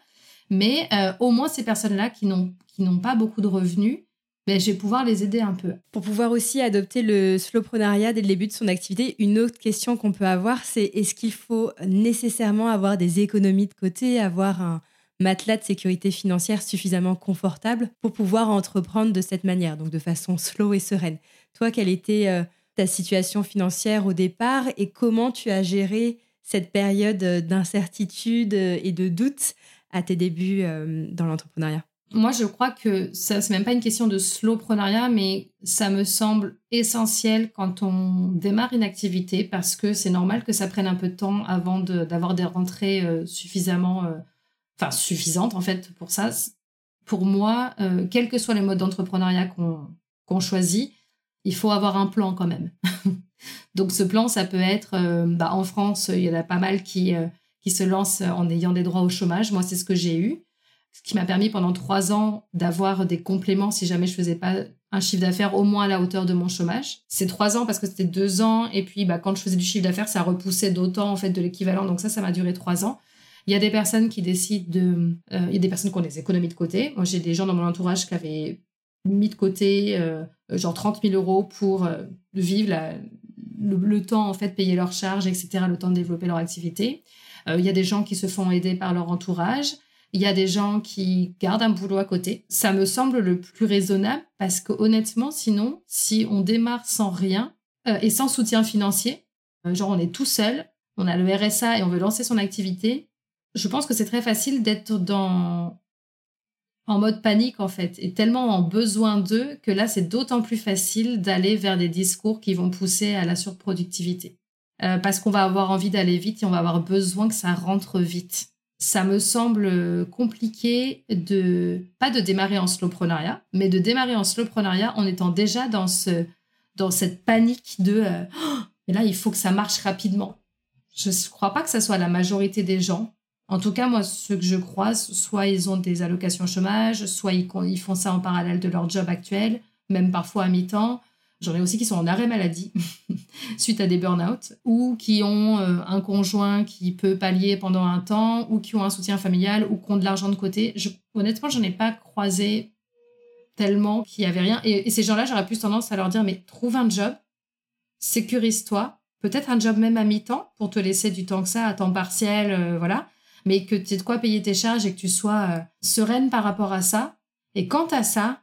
Speaker 2: Mais euh, au moins, ces personnes-là qui n'ont pas beaucoup de revenus, ben, je vais pouvoir les aider un peu.
Speaker 1: Pour pouvoir aussi adopter le slowprenariat dès le début de son activité, une autre question qu'on peut avoir, c'est est-ce qu'il faut nécessairement avoir des économies de côté, avoir un matelas de sécurité financière suffisamment confortable pour pouvoir entreprendre de cette manière, donc de façon slow et sereine. Toi, quelle était euh, ta situation financière au départ et comment tu as géré cette période d'incertitude et de doute à tes débuts euh, dans l'entrepreneuriat?
Speaker 2: Moi, je crois que ça, c'est même pas une question de slowprenariat, mais ça me semble essentiel quand on démarre une activité parce que c'est normal que ça prenne un peu de temps avant d'avoir des rentrées euh, suffisamment, euh, enfin, suffisantes en fait pour ça. Pour moi, euh, quel que soit le mode d'entrepreneuriat qu'on choisit, il faut avoir un plan quand même. Donc, ce plan, ça peut être, bah, en France, il y en a pas mal qui, qui se lancent en ayant des droits au chômage. Moi, c'est ce que j'ai eu ce qui m'a permis pendant trois ans d'avoir des compléments si jamais je faisais pas un chiffre d'affaires au moins à la hauteur de mon chômage. C'est trois ans parce que c'était deux ans et puis bah, quand je faisais du chiffre d'affaires, ça repoussait d'autant en fait de l'équivalent. Donc ça, ça m'a duré trois ans. Il y a des personnes qui décident de... Euh, il y a des personnes qui ont des économies de côté. Moi, j'ai des gens dans mon entourage qui avaient mis de côté euh, genre 30 000 euros pour euh, vivre le, temps, en fait, payer leurs charges, etc., le temps de développer leur activité. il y a des gens qui se font aider par leur entourage. Il y a des gens qui gardent un boulot à côté. Ça me semble le plus raisonnable parce que honnêtement, sinon, si on démarre sans rien euh, et sans soutien financier, euh, genre on est tout seul, on a le RSA et on veut lancer son activité, je pense que c'est très facile d'être dans en mode panique en fait et tellement en besoin d'eux que là c'est d'autant plus facile d'aller vers des discours qui vont pousser à la surproductivité euh, parce qu'on va avoir envie d'aller vite et on va avoir besoin que ça rentre vite ça me semble compliqué de pas de démarrer en slowprenariat, mais de démarrer en slowprenariat en étant déjà dans ce dans cette panique de euh, oh, mais là il faut que ça marche rapidement. Je ne crois pas que ça soit la majorité des gens. En tout cas, moi, ceux que je croise, soit ils ont des allocations chômage, soit ils, font ça en parallèle de leur job actuel, même parfois à mi-temps, J'en ai aussi qui sont en arrêt maladie suite à des burn-out ou qui ont euh, un conjoint qui peut pallier pendant un temps ou qui ont un soutien familial ou qui ont de l'argent de côté. Je, honnêtement, j'en ai pas croisé tellement qu'il y avait rien. Et, ces gens-là, j'aurais plus tendance à leur dire mais trouve un job, sécurise-toi, peut-être un job même à mi-temps pour te laisser du temps que ça, à temps partiel, euh, voilà, mais que tu aies de quoi payer tes charges et que tu sois euh, sereine par rapport à ça. Et quant à ça,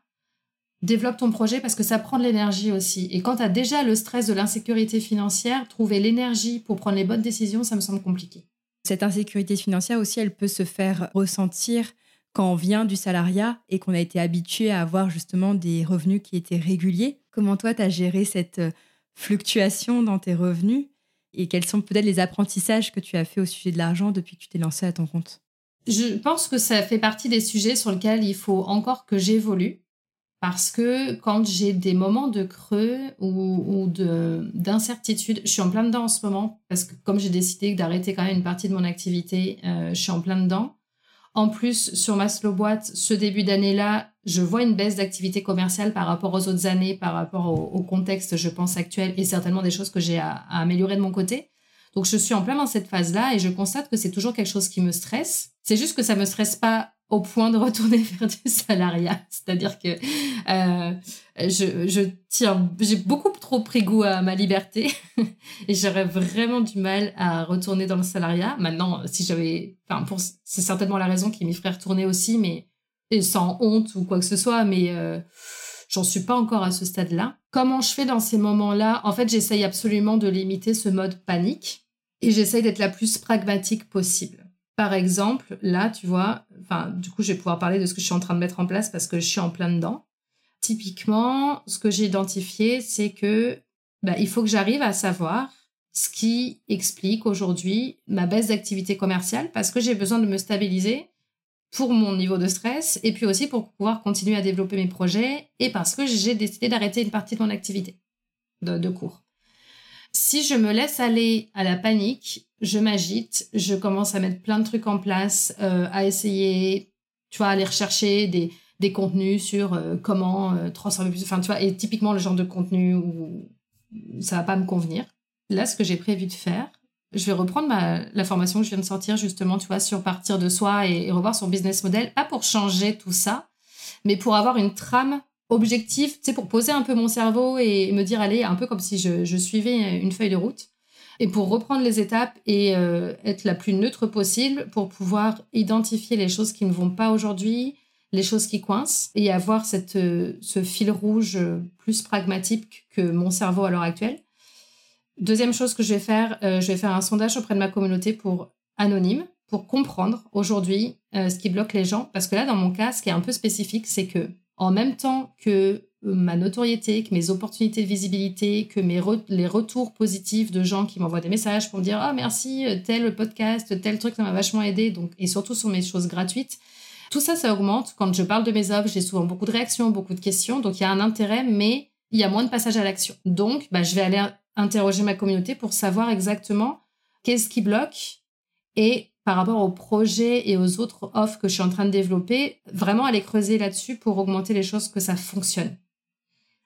Speaker 2: développe ton projet parce que ça prend de l'énergie aussi. Et quand tu as déjà le stress de l'insécurité financière, trouver l'énergie pour prendre les bonnes décisions, ça me semble compliqué.
Speaker 1: Cette insécurité financière aussi, elle peut se faire ressentir quand on vient du salariat et qu'on a été habitué à avoir justement des revenus qui étaient réguliers. Comment toi, tu as géré cette euh, fluctuation dans tes revenus et quels sont peut-être les apprentissages que tu as fait au sujet de l'argent depuis que tu t'es lancé à ton compte?
Speaker 2: Je pense que ça fait partie des sujets sur lesquels il faut encore que j'évolue. Parce que quand j'ai des moments de creux ou, d'incertitude, je suis en plein dedans en ce moment. Parce que comme j'ai décidé d'arrêter quand même une partie de mon activité, euh, je suis en plein dedans. En plus, sur ma slow boîte, ce début d'année-là, je vois une baisse d'activité commerciale par rapport aux autres années, par rapport au, contexte, je pense, actuel, et certainement des choses que j'ai à, améliorer de mon côté. Donc, je suis en plein dans cette phase-là et je constate que c'est toujours quelque chose qui me stresse. C'est juste que ça me stresse pas au point de retourner vers du salariat. C'est-à-dire que euh, je, je tiens, j'ai beaucoup trop pris goût à ma liberté et j'aurais vraiment du mal à retourner dans le salariat. Maintenant, si j'avais, enfin, pour, c'est certainement la raison qui m'y ferait retourner aussi, mais sans honte ou quoi que ce soit, mais euh, j'en suis pas encore à ce stade-là. Comment je fais dans ces moments-là? En fait, j'essaye absolument de limiter ce mode panique et j'essaye d'être la plus pragmatique possible. Par exemple, là, tu vois, enfin, du coup, je vais pouvoir parler de ce que je suis en train de mettre en place parce que je suis en plein dedans. Typiquement, ce que j'ai identifié, c'est que bah, il faut que j'arrive à savoir ce qui explique aujourd'hui ma baisse d'activité commerciale parce que j'ai besoin de me stabiliser pour mon niveau de stress et puis aussi pour pouvoir continuer à développer mes projets et parce que j'ai décidé d'arrêter une partie de mon activité de cours. Si je me laisse aller à la panique, je m'agite, je commence à mettre plein de trucs en place, euh, à essayer, tu vois, aller rechercher des, des contenus sur euh, comment euh, transformer plus. Enfin, tu vois, et typiquement le genre de contenu où ça va pas me convenir. Là, ce que j'ai prévu de faire, je vais reprendre ma, la formation que je viens de sortir justement, tu vois, sur partir de soi et, et revoir son business model, pas pour changer tout ça, mais pour avoir une trame objectif, tu sais, pour poser un peu mon cerveau et me dire, allez, un peu comme si je, suivais une feuille de route. Et pour reprendre les étapes et euh, être la plus neutre possible pour pouvoir identifier les choses qui ne vont pas aujourd'hui, les choses qui coincent et avoir cette, euh, ce fil rouge plus pragmatique que mon cerveau à l'heure actuelle. Deuxième chose que je vais faire, euh, je vais faire un sondage auprès de ma communauté pour anonyme, pour comprendre aujourd'hui ce qui bloque les gens. Parce que là, dans mon cas, ce qui est un peu spécifique, c'est que en même temps que euh, ma notoriété, que mes opportunités de visibilité, que mes les retours positifs de gens qui m'envoient des messages pour me dire ah merci euh, tel podcast, tel truc ça m'a vachement aidé et surtout sur mes choses gratuites. Tout ça ça augmente quand je parle de mes offres, j'ai souvent beaucoup de réactions, beaucoup de questions donc il y a un intérêt mais il y a moins de passage à l'action. Donc bah, je vais aller interroger ma communauté pour savoir exactement qu'est-ce qui bloque et par rapport aux projets et aux autres offres que je suis en train de développer, vraiment aller creuser là-dessus pour augmenter les choses que ça fonctionne.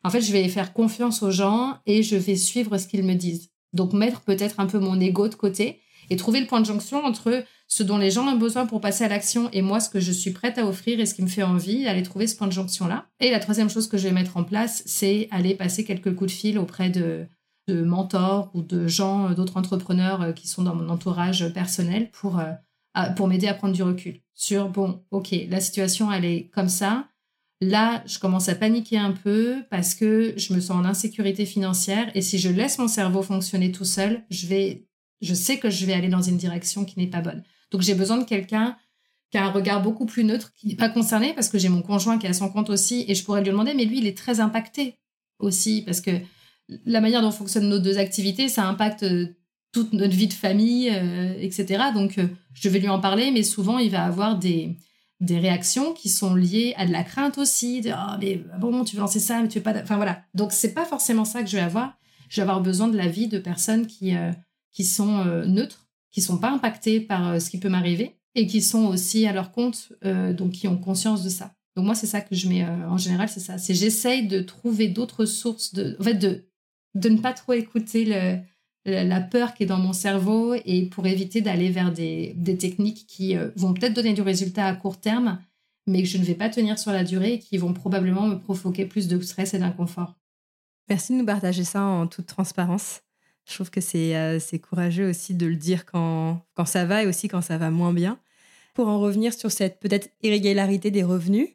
Speaker 2: En fait, je vais faire confiance aux gens et je vais suivre ce qu'ils me disent. Donc mettre peut-être un peu mon ego de côté et trouver le point de jonction entre ce dont les gens ont besoin pour passer à l'action et moi ce que je suis prête à offrir et ce qui me fait envie, aller trouver ce point de jonction là. Et la troisième chose que je vais mettre en place, c'est aller passer quelques coups de fil auprès de de mentors ou de gens, euh, d'autres entrepreneurs euh, qui sont dans mon entourage personnel pour, euh, pour m'aider à prendre du recul sur, bon, ok, la situation, elle est comme ça. Là, je commence à paniquer un peu parce que je me sens en insécurité financière et si je laisse mon cerveau fonctionner tout seul, je vais, je sais que je vais aller dans une direction qui n'est pas bonne. Donc, j'ai besoin de quelqu'un qui a un regard beaucoup plus neutre, qui n'est pas concerné parce que j'ai mon conjoint qui a son compte aussi et je pourrais lui demander, mais lui, il est très impacté aussi parce que la manière dont fonctionnent nos deux activités, ça impacte euh, toute notre vie de famille, euh, etc. Donc, euh, je vais lui en parler, mais souvent, il va avoir des, des réactions qui sont liées à de la crainte aussi, de oh, mais bon, tu veux lancer ça, mais tu veux pas. Enfin, voilà. Donc, c'est pas forcément ça que je vais avoir. Je vais avoir besoin de l'avis de personnes qui, qui sont neutres, qui sont pas impactées par ce qui peut m'arriver et qui sont aussi à leur compte, donc qui ont conscience de ça. Donc, moi, c'est ça que je mets en général, c'est ça. C'est j'essaye de trouver d'autres sources, de, en fait, de de ne pas trop écouter la peur qui est dans mon cerveau et pour éviter d'aller vers des, techniques qui euh, vont peut-être donner du résultat à court terme, mais que je ne vais pas tenir sur la durée et qui vont probablement me provoquer plus de stress et d'inconfort.
Speaker 1: Merci de nous partager ça en toute transparence. Je trouve que c'est euh, courageux aussi de le dire quand, quand ça va et aussi quand ça va moins bien. Pour en revenir sur cette peut-être irrégularité des revenus,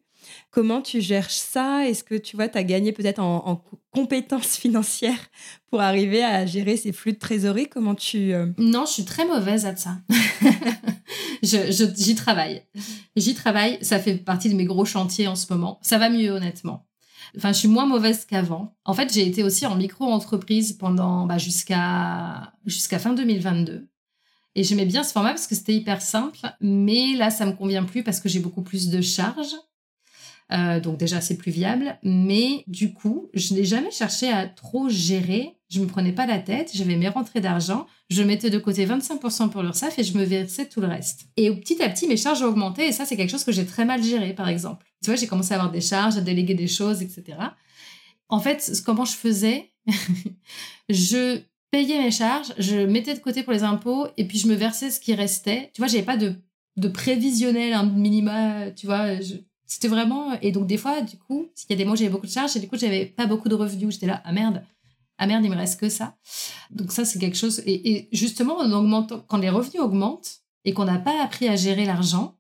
Speaker 1: Comment tu gères ça? Est-ce que tu vois, tu as gagné peut-être en, compétences financières pour arriver à gérer ces flux de trésorerie? Comment tu... Euh,
Speaker 2: non, je suis très mauvaise à ça. j'y travaille. J'y travaille. Ça fait partie de mes gros chantiers en ce moment. Ça va mieux, honnêtement. Enfin, je suis moins mauvaise qu'avant. En fait, j'ai été aussi en micro-entreprise pendant bah, jusqu'à jusqu'à fin 2022. Et j'aimais bien ce format parce que c'était hyper simple. Mais là, ça me convient plus parce que j'ai beaucoup plus de charges. Euh, donc déjà, c'est plus viable. Mais du coup, je n'ai jamais cherché à trop gérer. Je me prenais pas la tête. J'avais mes rentrées d'argent. Je mettais de côté 25% pour l'URSSAF et je me versais tout le reste. Et petit à petit, mes charges ont augmenté. Et ça, c'est quelque chose que j'ai très mal géré, par exemple. Tu vois, j'ai commencé à avoir des charges, à déléguer des choses, etc. En fait, comment je faisais? Je payais mes charges, je mettais de côté pour les impôts et puis je me versais ce qui restait. Tu vois, j'avais pas de, de prévisionnel, un minima, tu vois. C'était vraiment. Et donc, des fois, du coup, s'il y a des mois où j'avais beaucoup de charges et du coup, j'avais pas beaucoup de revenus, j'étais là, ah merde, ah merde, il me reste que ça. Donc, ça, c'est quelque chose. Et, justement, quand les revenus augmentent et qu'on n'a pas appris à gérer l'argent,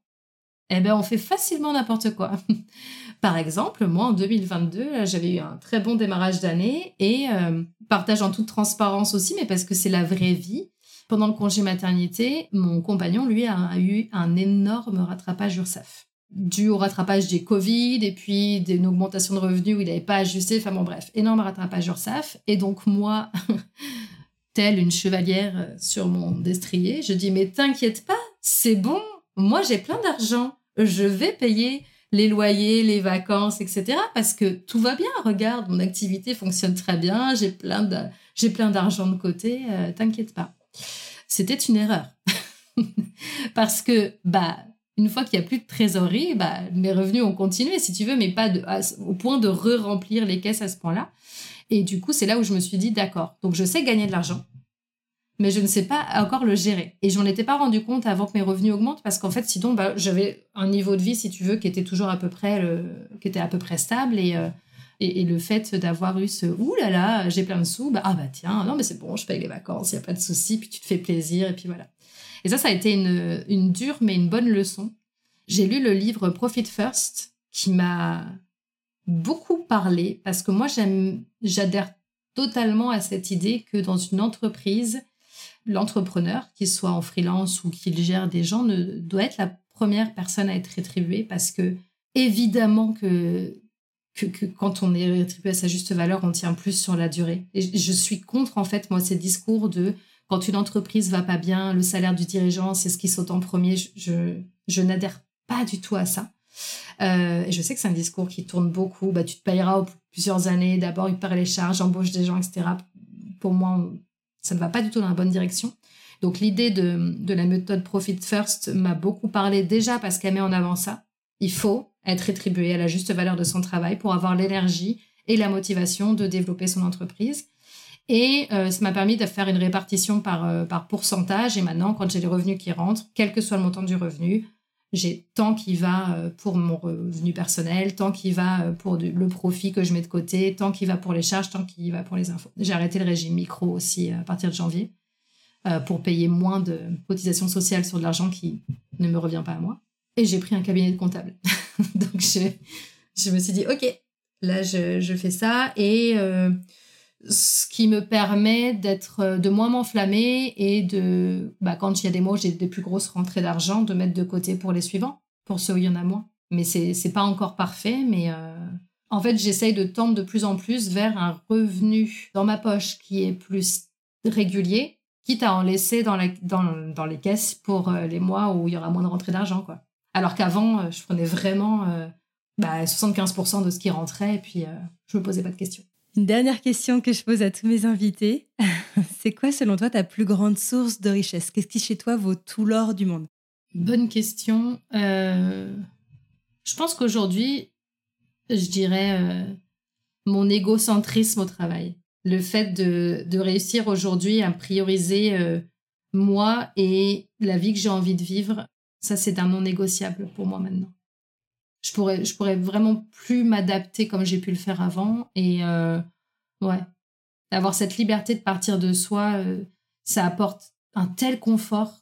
Speaker 2: eh ben, on fait facilement n'importe quoi. Par exemple, moi, en 2022, j'avais eu un très bon démarrage d'année et euh, partage en toute transparence aussi, mais parce que c'est la vraie vie. Pendant le congé maternité, mon compagnon, lui, a eu un énorme rattrapage URSAF dû au rattrapage des Covid et puis d'une augmentation de revenus où il n'avait pas ajusté. Enfin bon, bref, énorme rattrapage URSAF. Et donc, moi, telle une chevalière euh, sur mon destrier, je dis Mais t'inquiète pas, c'est bon, moi j'ai plein d'argent, je vais payer les loyers, les vacances, etc. Parce que tout va bien. Regarde, mon activité fonctionne très bien, j'ai plein d'argent de côté, euh, t'inquiète pas. C'était une erreur. parce que, bah, une fois qu'il n'y a plus de trésorerie, bah, mes revenus ont continué, si tu veux, mais pas au point de re-remplir les caisses à ce point-là. Et du coup, c'est là où je me suis dit, d'accord, donc je sais gagner de l'argent, mais je ne sais pas encore le gérer. Et je m'en étais pas rendu compte avant que mes revenus augmentent, parce qu'en fait, sinon, bah, j'avais un niveau de vie, si tu veux, qui était toujours à peu près, le, qui était à peu près stable. Et, euh, et, le fait d'avoir eu ce ouh là là, j'ai plein de sous, bah, ah bah tiens, non, mais c'est bon, je paye les vacances, il n'y a pas de souci, puis tu te fais plaisir, et puis voilà. Et ça, ça a été une, dure mais une bonne leçon. J'ai lu le livre Profit First qui m'a beaucoup parlé parce que moi, j'adhère totalement à cette idée que dans une entreprise, l'entrepreneur, qu'il soit en freelance ou qu'il gère des gens, ne doit être la première personne à être rétribuée parce que évidemment que, quand on est rétribué à sa juste valeur, on tient plus sur la durée. Et je suis contre en fait moi ces discours de quand une entreprise va pas bien, le salaire du dirigeant, c'est ce qui saute en premier. Je, je, n'adhère pas du tout à ça. Euh, je sais que c'est un discours qui tourne beaucoup. Bah, tu te payeras plusieurs années. D'abord, il perd les charges, embauche des gens, etc. Pour moi, ça ne va pas du tout dans la bonne direction. Donc, l'idée de, de la méthode Profit First m'a beaucoup parlé déjà parce qu'elle met en avant ça. Il faut être rétribué à la juste valeur de son travail pour avoir l'énergie et la motivation de développer son entreprise. Et euh, ça m'a permis de faire une répartition par, euh, par pourcentage. Et maintenant, quand j'ai les revenus qui rentrent, quel que soit le montant du revenu, j'ai tant qui va euh, pour mon revenu personnel, tant qui va pour le profit que je mets de côté, tant qui va pour les charges, tant qui va pour les infos. J'ai arrêté le régime micro aussi à partir de janvier pour payer moins de cotisations sociales sur de l'argent qui ne me revient pas à moi. Et j'ai pris un cabinet de comptable. Donc je, je me suis dit, OK, là je, je fais ça. Et ce qui me permet d'être euh, de moins m'enflammer et de bah, quand il y a des mois j'ai des plus grosses rentrées d'argent de mettre de côté pour les suivants. Pour ceux où il y en a moins. Mais c'est c'est pas encore parfait mais euh, en fait j'essaye de tendre de plus en plus vers un revenu dans ma poche qui est plus régulier quitte à en laisser dans, la, dans, dans les caisses pour euh, les mois où il y aura moins de rentrées d'argent quoi. Alors qu'avant je prenais vraiment bah, 75% de ce qui rentrait et puis je me posais pas de questions
Speaker 1: une dernière question que je pose à tous mes invités. c'est quoi, selon toi, ta plus grande source de richesse? Qu'est-ce qui, chez toi, vaut tout l'or du monde?
Speaker 2: Bonne question. Euh, je pense qu'aujourd'hui, je dirais euh, mon égocentrisme au travail. Le fait de, réussir aujourd'hui à prioriser euh, moi et la vie que j'ai envie de vivre, ça, c'est un non négociable pour moi maintenant je pourrais, je pourrais vraiment plus m'adapter comme j'ai pu le faire avant. Et euh, ouais, avoir cette liberté de partir de soi, euh, ça apporte un tel confort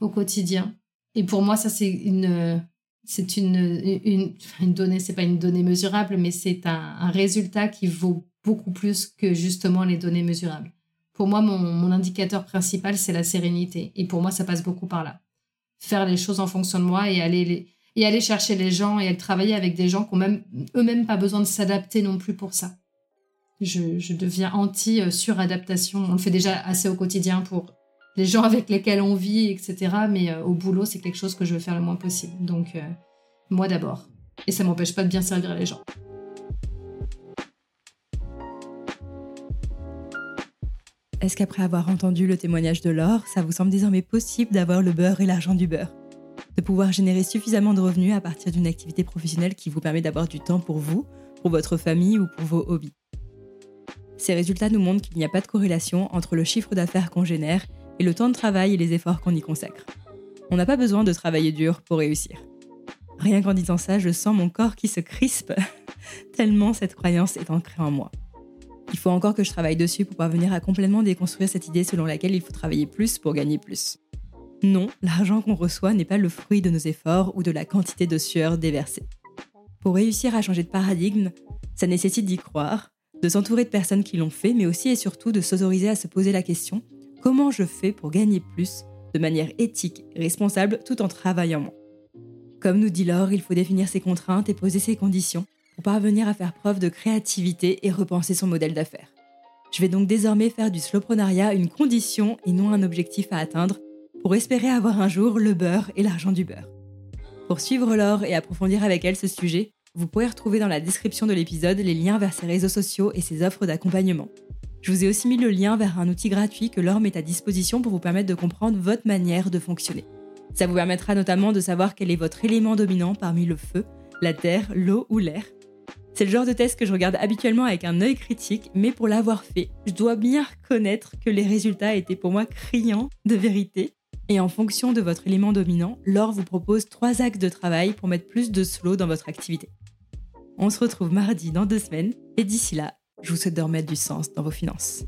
Speaker 2: au quotidien. Et pour moi, ça, c'est une, c'est une, une, une donnée, c'est pas une donnée mesurable, mais c'est un, résultat qui vaut beaucoup plus que justement les données mesurables. Pour moi, mon, mon indicateur principal, c'est la sérénité. Et pour moi, ça passe beaucoup par là. Faire les choses en fonction de moi et aller, les, et aller chercher les gens et aller travailler avec des gens qui n'ont même eux-mêmes pas besoin de s'adapter non plus pour ça. Je, deviens anti-suradaptation. On le fait déjà assez au quotidien pour les gens avec lesquels on vit, etc. Mais euh, au boulot, c'est quelque chose que je veux faire le moins possible. Donc, euh, moi d'abord. Et ça m'empêche pas de bien servir les gens.
Speaker 1: Est-ce qu'après avoir entendu le témoignage de Laure, ça vous semble désormais possible d'avoir le beurre et l'argent du beurre? De pouvoir générer suffisamment de revenus à partir d'une activité professionnelle qui vous permet d'avoir du temps pour vous, pour votre famille ou pour vos hobbies Ces résultats nous montrent qu'il n'y a pas de corrélation entre le chiffre d'affaires qu'on génère et le temps de travail et les efforts qu'on y consacre. On n'a pas besoin de travailler dur pour réussir. Rien qu'en disant ça, je sens mon corps qui se crispe, tellement cette croyance est ancrée en moi. Il faut encore que je travaille dessus pour parvenir à complètement déconstruire cette idée selon laquelle il faut travailler plus pour gagner plus. Non, l'argent qu'on reçoit n'est pas le fruit de nos efforts ou de la quantité de sueur déversée. Pour réussir à changer de paradigme, ça nécessite d'y croire, de s'entourer de personnes qui l'ont fait, mais aussi et surtout de s'autoriser à se poser la question Comment je fais pour gagner plus de manière éthique et responsable tout en travaillant moins? Comme nous dit Laure, il faut définir ses contraintes et poser ses conditions pour parvenir à faire preuve de créativité et repenser son modèle d'affaires. Je vais donc désormais faire du slowprenariat une condition et non un objectif à atteindre pour espérer avoir un jour le beurre et l'argent du beurre. Pour suivre Laure et approfondir avec elle ce sujet, vous pouvez retrouver dans la description de l'épisode les liens vers ses réseaux sociaux et ses offres d'accompagnement. Je vous ai aussi mis le lien vers un outil gratuit que Laure met à disposition pour vous permettre de comprendre votre manière de fonctionner. Ça vous permettra notamment de savoir quel est votre élément dominant parmi le feu, la terre, l'eau ou l'air. C'est le genre de test que je regarde habituellement avec un œil critique, mais pour l'avoir fait, je dois bien reconnaître que les résultats étaient pour moi criants de vérité. Et en fonction de votre élément dominant, Laure vous propose trois axes de travail pour mettre plus de slow dans votre activité. On se retrouve mardi dans deux semaines, et d'ici là, je vous souhaite de remettre du sens dans vos finances.